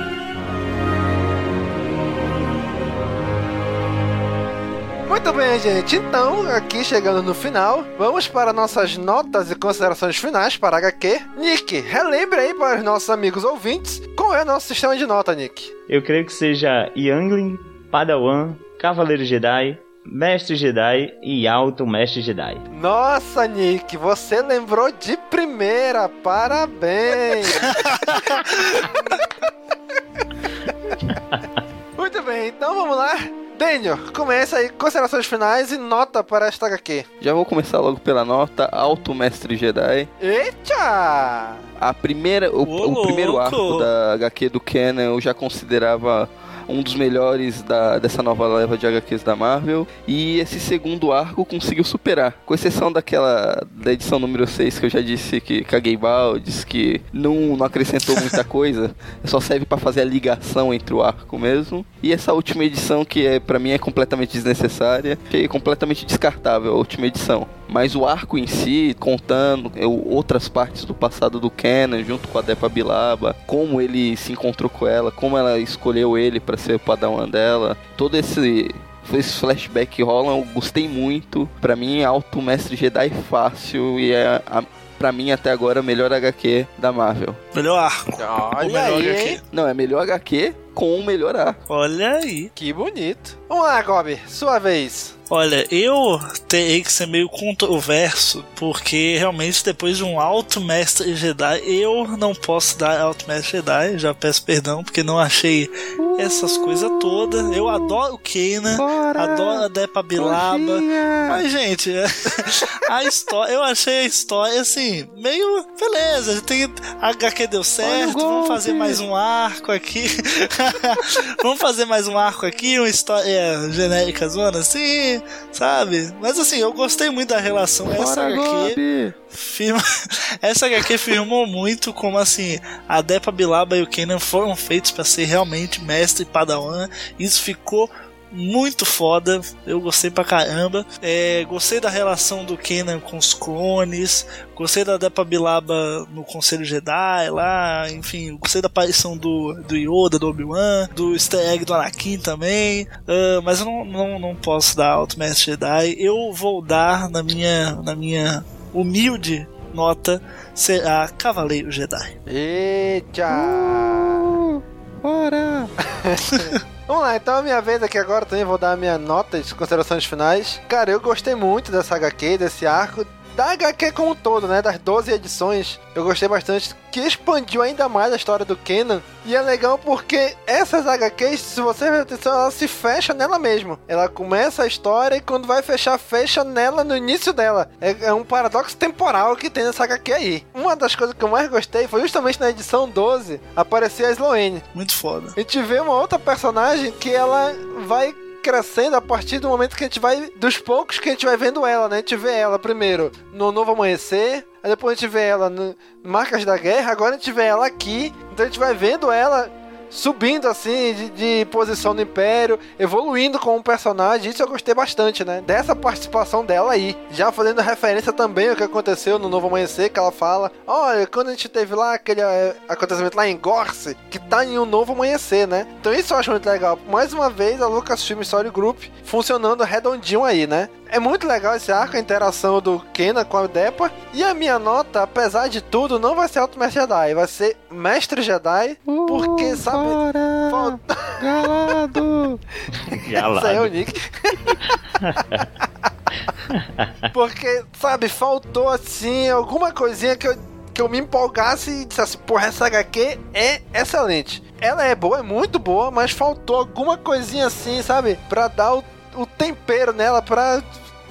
Muito bem, gente. Então, aqui chegando no final, vamos para nossas notas e considerações finais para HQ. Nick, relembre aí para os nossos amigos ouvintes qual é o nosso sistema de nota, Nick. Eu creio que seja Youngling, Padawan, Cavaleiro Jedi, Mestre Jedi e Alto Mestre Jedi. Nossa, Nick, você lembrou de primeira. Parabéns. Muito bem, então vamos lá. Daniel, começa aí, considerações finais e nota para esta HQ. Já vou começar logo pela nota Alto Mestre Jedi. Eita! A primeira, o, o primeiro arco da HQ do Kenan eu já considerava um dos melhores da, dessa nova leva de HQs da Marvel. E esse segundo arco conseguiu superar. Com exceção daquela da edição número 6 que eu já disse que caguei baldes, que não, não acrescentou muita coisa, só serve para fazer a ligação entre o arco mesmo. E essa última edição que é para mim é completamente desnecessária, achei completamente descartável a última edição. Mas o arco em si, contando eu, outras partes do passado do Kenan, junto com a Depa Bilaba, como ele se encontrou com ela, como ela escolheu ele para ser o padawan dela, todo esse esse flashback que rola, eu gostei muito. Para mim, Alto Mestre Jedi fácil e é a, pra mim até agora a melhor HQ da Marvel. Melhor arco. Olha melhor aí, HQ. Não, é melhor HQ com o melhor arco. Olha aí. Que bonito. Vamos lá, Gobi, sua vez. Olha, eu terei que ser meio controverso, porque realmente depois de um alto mestre Jedi, eu não posso dar alto mestre Jedi, já peço perdão, porque não achei essas coisas todas. Eu adoro o Kanan, adoro a Depa Bilaba, mas gente, a história, eu achei a história assim, meio beleza, tem, a HQ deu certo, vamos fazer mais um arco aqui, vamos fazer mais um arco aqui, uma história genérica zona assim, sabe? Mas assim, eu gostei muito da relação. Essa Bora, HQ Gobi! firma, essa HQ firmou muito como assim a Depa Bilaba e o Kenan foram feitos para ser realmente mestre e padawan. Isso ficou muito foda, eu gostei pra caramba. É, gostei da relação do Kenan com os clones, gostei da Depa Bilaba no Conselho Jedi lá, enfim, gostei da aparição do, do Yoda, do Obi-Wan, do easter egg do Anakin também, Ah, mas eu não, não, não posso dar Alto Mestre Jedi. Eu vou dar na minha, na minha humilde nota será Cavaleiro Jedi. Eita! Bora! Vamos lá, então é a minha vez aqui agora também vou dar a minha nota de considerações finais. Cara, eu gostei muito dessa HQ, desse arco, da HQ como um todo, né? Das 12 edições, eu gostei bastante, que expandiu ainda mais a história do Kenan. E é legal porque essas HQs, se você prestar atenção, ela se fecha nela mesmo. Ela começa a história e quando vai fechar, fecha nela no início dela. É, é um paradoxo temporal que tem nessa HQ aí. Uma das coisas que eu mais gostei foi justamente na edição 12 aparecer a Sloane. Muito foda. A gente vê uma outra personagem que ela vai crescendo a partir do momento que a gente vai. Dos poucos que a gente vai vendo ela, né? A gente vê ela primeiro no Novo Amanhecer, aí depois a gente vê ela no Marcas da Guerra, agora a gente vê ela aqui. Então a gente vai vendo ela subindo assim de, de posição no Império, evoluindo como personagem. Isso eu gostei bastante, né? Dessa participação dela aí. Já fazendo referência também ao que aconteceu no Novo Amanhecer, que ela fala: Olha, quando a gente teve lá aquele é, acontecimento lá em Gorse, que tá em um Novo Amanhecer, né? Então isso eu acho muito legal. Mais uma vez, a Lucasfilm Story Group funcionando redondinho aí, né? É muito legal esse arco, a interação do Kenan com a Depa. E a minha nota, apesar de tudo, não vai ser Alto Mestre Jedi, vai ser Mestre Jedi, porque, sabe... Falta... Galado! Isso aí é o Nick. porque, sabe, faltou assim, alguma coisinha que eu, que eu me empolgasse e dissesse, porra, essa HQ é excelente. Ela é boa, é muito boa, mas faltou alguma coisinha assim, sabe? Pra dar o, o tempero nela, pra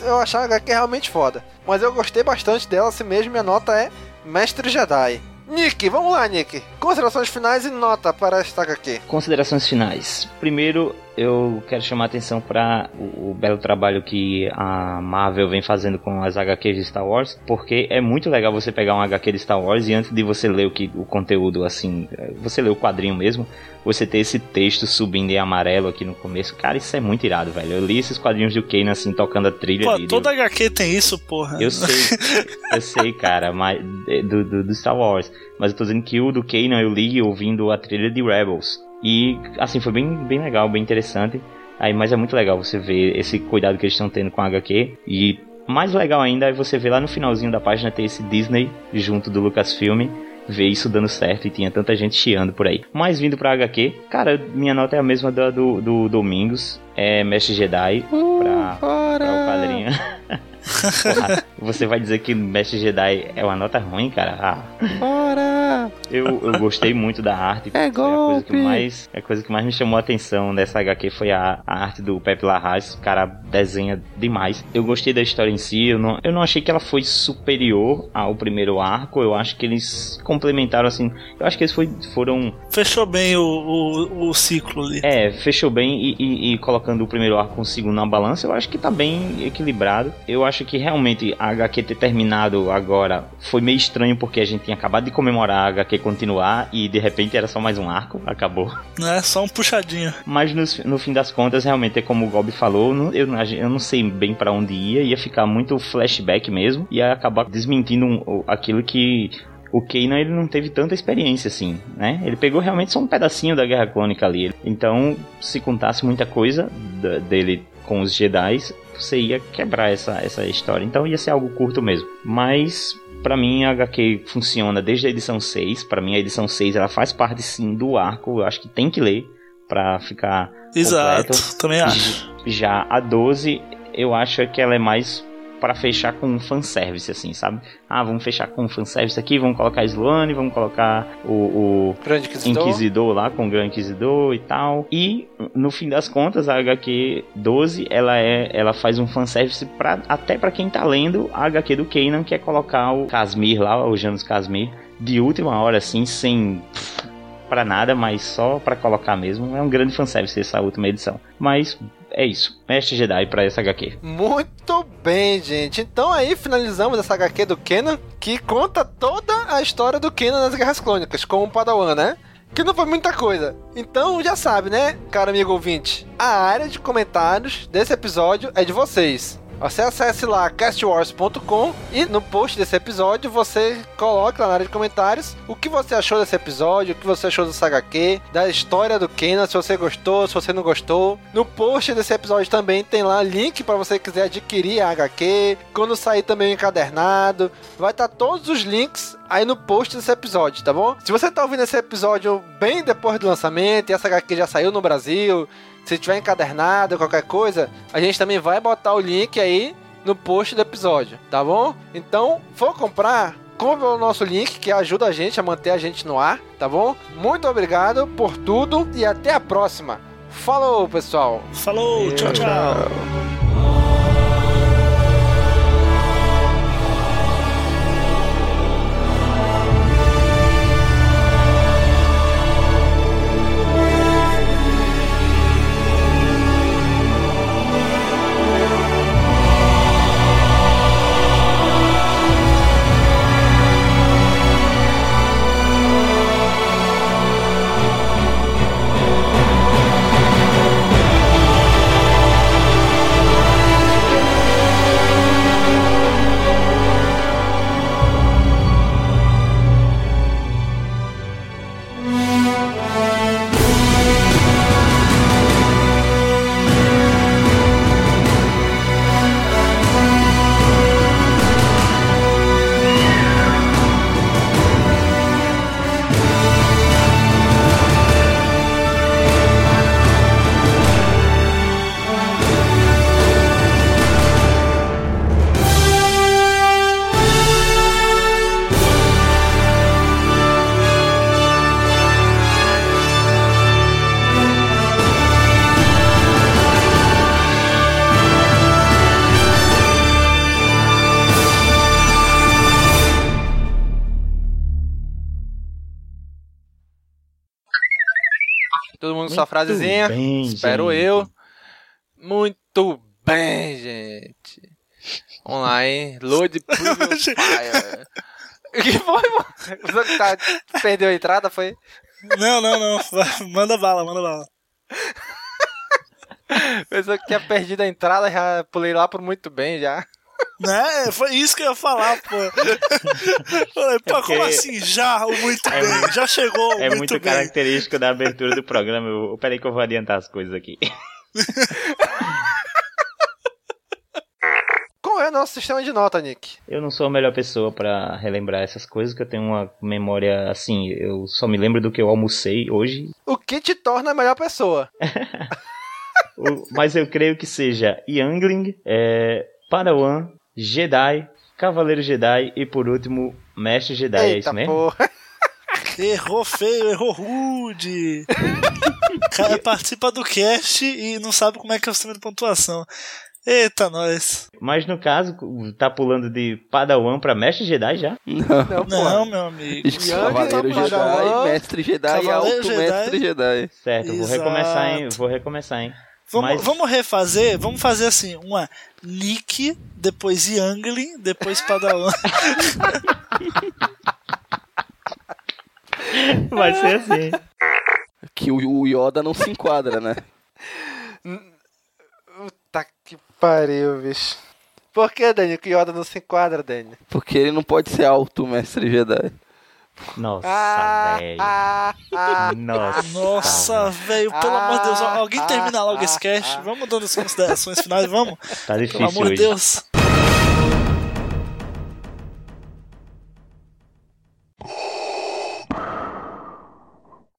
eu achar a HQ realmente foda. Mas eu gostei bastante dela, assim mesmo, minha nota é Mestre Jedi. Nick, vamos lá, Nick. Considerações finais e nota para esta HQ. Considerações finais. Primeiro, eu quero chamar a atenção para o, o belo trabalho que a Marvel vem fazendo com as HQs de Star Wars, porque é muito legal você pegar um HQ de Star Wars e antes de você ler o, que, o conteúdo, assim, você lê o quadrinho mesmo, você ter esse texto subindo em amarelo aqui no começo. Cara, isso é muito irado, velho. Eu li esses quadrinhos do Kanan, assim, tocando a trilha. Pô, ali, toda HQ tem isso, porra. eu sei, eu sei, cara, mas do, do, do Star Wars. Mas eu tô dizendo que o do Kanan eu li ouvindo a trilha de Rebels. E, assim, foi bem, bem legal, bem interessante. Aí, mas é muito legal você ver esse cuidado que eles estão tendo com a HQ. E mais legal ainda é você ver lá no finalzinho da página ter esse Disney junto do Lucasfilm ver isso dando certo e tinha tanta gente chiando por aí. Mas vindo pra HQ, cara, minha nota é a mesma da do, do Domingos. É Mestre Jedi pra, pra o quadrinho. Porra, você vai dizer que Mestre Jedi é uma nota ruim, cara? Ah. Bora! Eu, eu gostei muito da arte. É foi a coisa golpe! que mais A coisa que mais me chamou a atenção dessa HQ foi a, a arte do Pepe Larraz. O cara desenha demais. Eu gostei da história em si. Eu não, eu não achei que ela foi superior ao primeiro arco. Eu acho que eles complementaram assim. Eu acho que eles foi, foram Fechou bem o, o, o ciclo ali. é, fechou bem e, e- e colocando o primeiro arco com o segundo na balança, eu acho que tá bem equilibrado. Eu acho que realmente a HQ ter terminado agora foi meio estranho porque a gente tinha acabado de comemorar a HQ continuar e de repente era só mais um arco, acabou. Não é só um puxadinho. Mas no, no fim das contas, realmente, é como o Gob falou, eu, não- eu não sei bem pra onde ia, ia ficar muito flashback mesmo, ia acabar desmentindo um- aquilo que o Kanan ele não teve tanta experiência assim, né? Ele pegou realmente só um pedacinho da Guerra Clônica ali. Então, se contasse muita coisa da- dele com os Jedi, você ia quebrar essa, essa história. Então ia ser algo curto mesmo. Mas Pra mim, a HQ funciona desde a edição 6. Pra mim, a edição 6 ela faz parte sim do arco. Eu acho que tem que ler pra ficar Exato, completo. também acho. Já a 12, eu acho que ela é mais pra fechar com um fanservice, assim, sabe? Ah, vamos fechar com um fanservice aqui, vamos colocar Sloane, vamos colocar o, o Grande Inquisidor. Inquisidor lá com o Grande Inquisidor e tal. E no fim das contas, a HQ 12, ela é, ela faz um fanservice pra, até pra quem tá lendo a HQ do Kanan, que é colocar o Casmir lá, o Janus Casmir, de última hora, assim, sem pra nada, mas só pra colocar mesmo. É um grande fanservice essa última edição. Mas é isso. Mestre Jedi pra essa HQ. Muito bem, gente. Então aí finalizamos essa HQ do Kenan, que conta toda a história do Kenan nas Guerras Clônicas, como Padawan, né? Que não foi muita coisa. Então já sabe, né, cara amigo ouvinte? A área de comentários desse episódio é de vocês. Você acesse lá castwars.com e no post desse episódio você coloca na área de comentários o que você achou desse episódio, o que você achou do HQ, da história do Kenan, se você gostou, se você não gostou. No post desse episódio também tem lá link para você quiser adquirir a HQ, quando sair também o encadernado. Vai estar todos os links aí no post desse episódio, tá bom? Se você tá ouvindo esse episódio bem depois do lançamento e essa HQ já saiu no Brasil, se tiver encadernado, qualquer coisa, a gente também vai botar o link aí no post do episódio, tá bom? Então, for comprar, compre o nosso link que ajuda a gente a manter a gente no ar, tá bom? Muito obrigado por tudo e até a próxima. Falou, pessoal. Falou, tchau, tchau. Sua frasezinha. bem, Espero gente. eu. Muito bem, gente. Vamos lá, hein? Load Fire. O que foi, mano? Tá, perdeu a entrada, foi? Não, não, não. Manda bala, manda bala. Pensou que tinha perdido a entrada, já pulei lá por muito bem já. Né? Foi isso que eu ia falar, pô. Falei, pô, porque- como assim já o muito É bem? muito- Já chegou É muito, muito característico da abertura do programa. Eu, peraí que eu vou adiantar as coisas aqui. Qual é o nosso sistema de nota, Nick? Eu não sou a melhor pessoa pra relembrar essas coisas, que eu tenho uma memória assim, eu só me lembro do que eu almocei hoje. O que te torna a melhor pessoa? O- Mas eu creio que seja Youngling, é, Padawan, Jedi, Cavaleiro Jedi e por último, Mestre Jedi, é isso mesmo? porra. Errou feio, errou rude. O cara participa do cast e não sabe como é que é o sistema de pontuação. Eita, nós. Mas no caso, tá pulando de Padawan pra Mestre Jedi já? Não, Não, meu amigo. Que Cavaleiro Jedi, Padawan, Mestre Jedi e Alto Jedi. Mestre Jedi. Certo, vou recomeçar, hein? Vou recomeçar, hein? Vamos, Mas- vamos refazer, vamos fazer assim, uma Nick, depois Youngling, depois Padawan. Vai ser assim. Que o, Yoda não se enquadra, né? Puta que pariu, bicho. Por que, Daniel, que Yoda não se enquadra, Daniel? Porque ele não pode ser Alto Mestre Jedi. Nossa, Ah, velho. ah, ah. Nossa. Nossa, velho, pelo amor de Deus, alguém termina logo esse cast. Vamos dando as considerações finais, vamos? Tá difícil Pelo amor de hoje. Deus.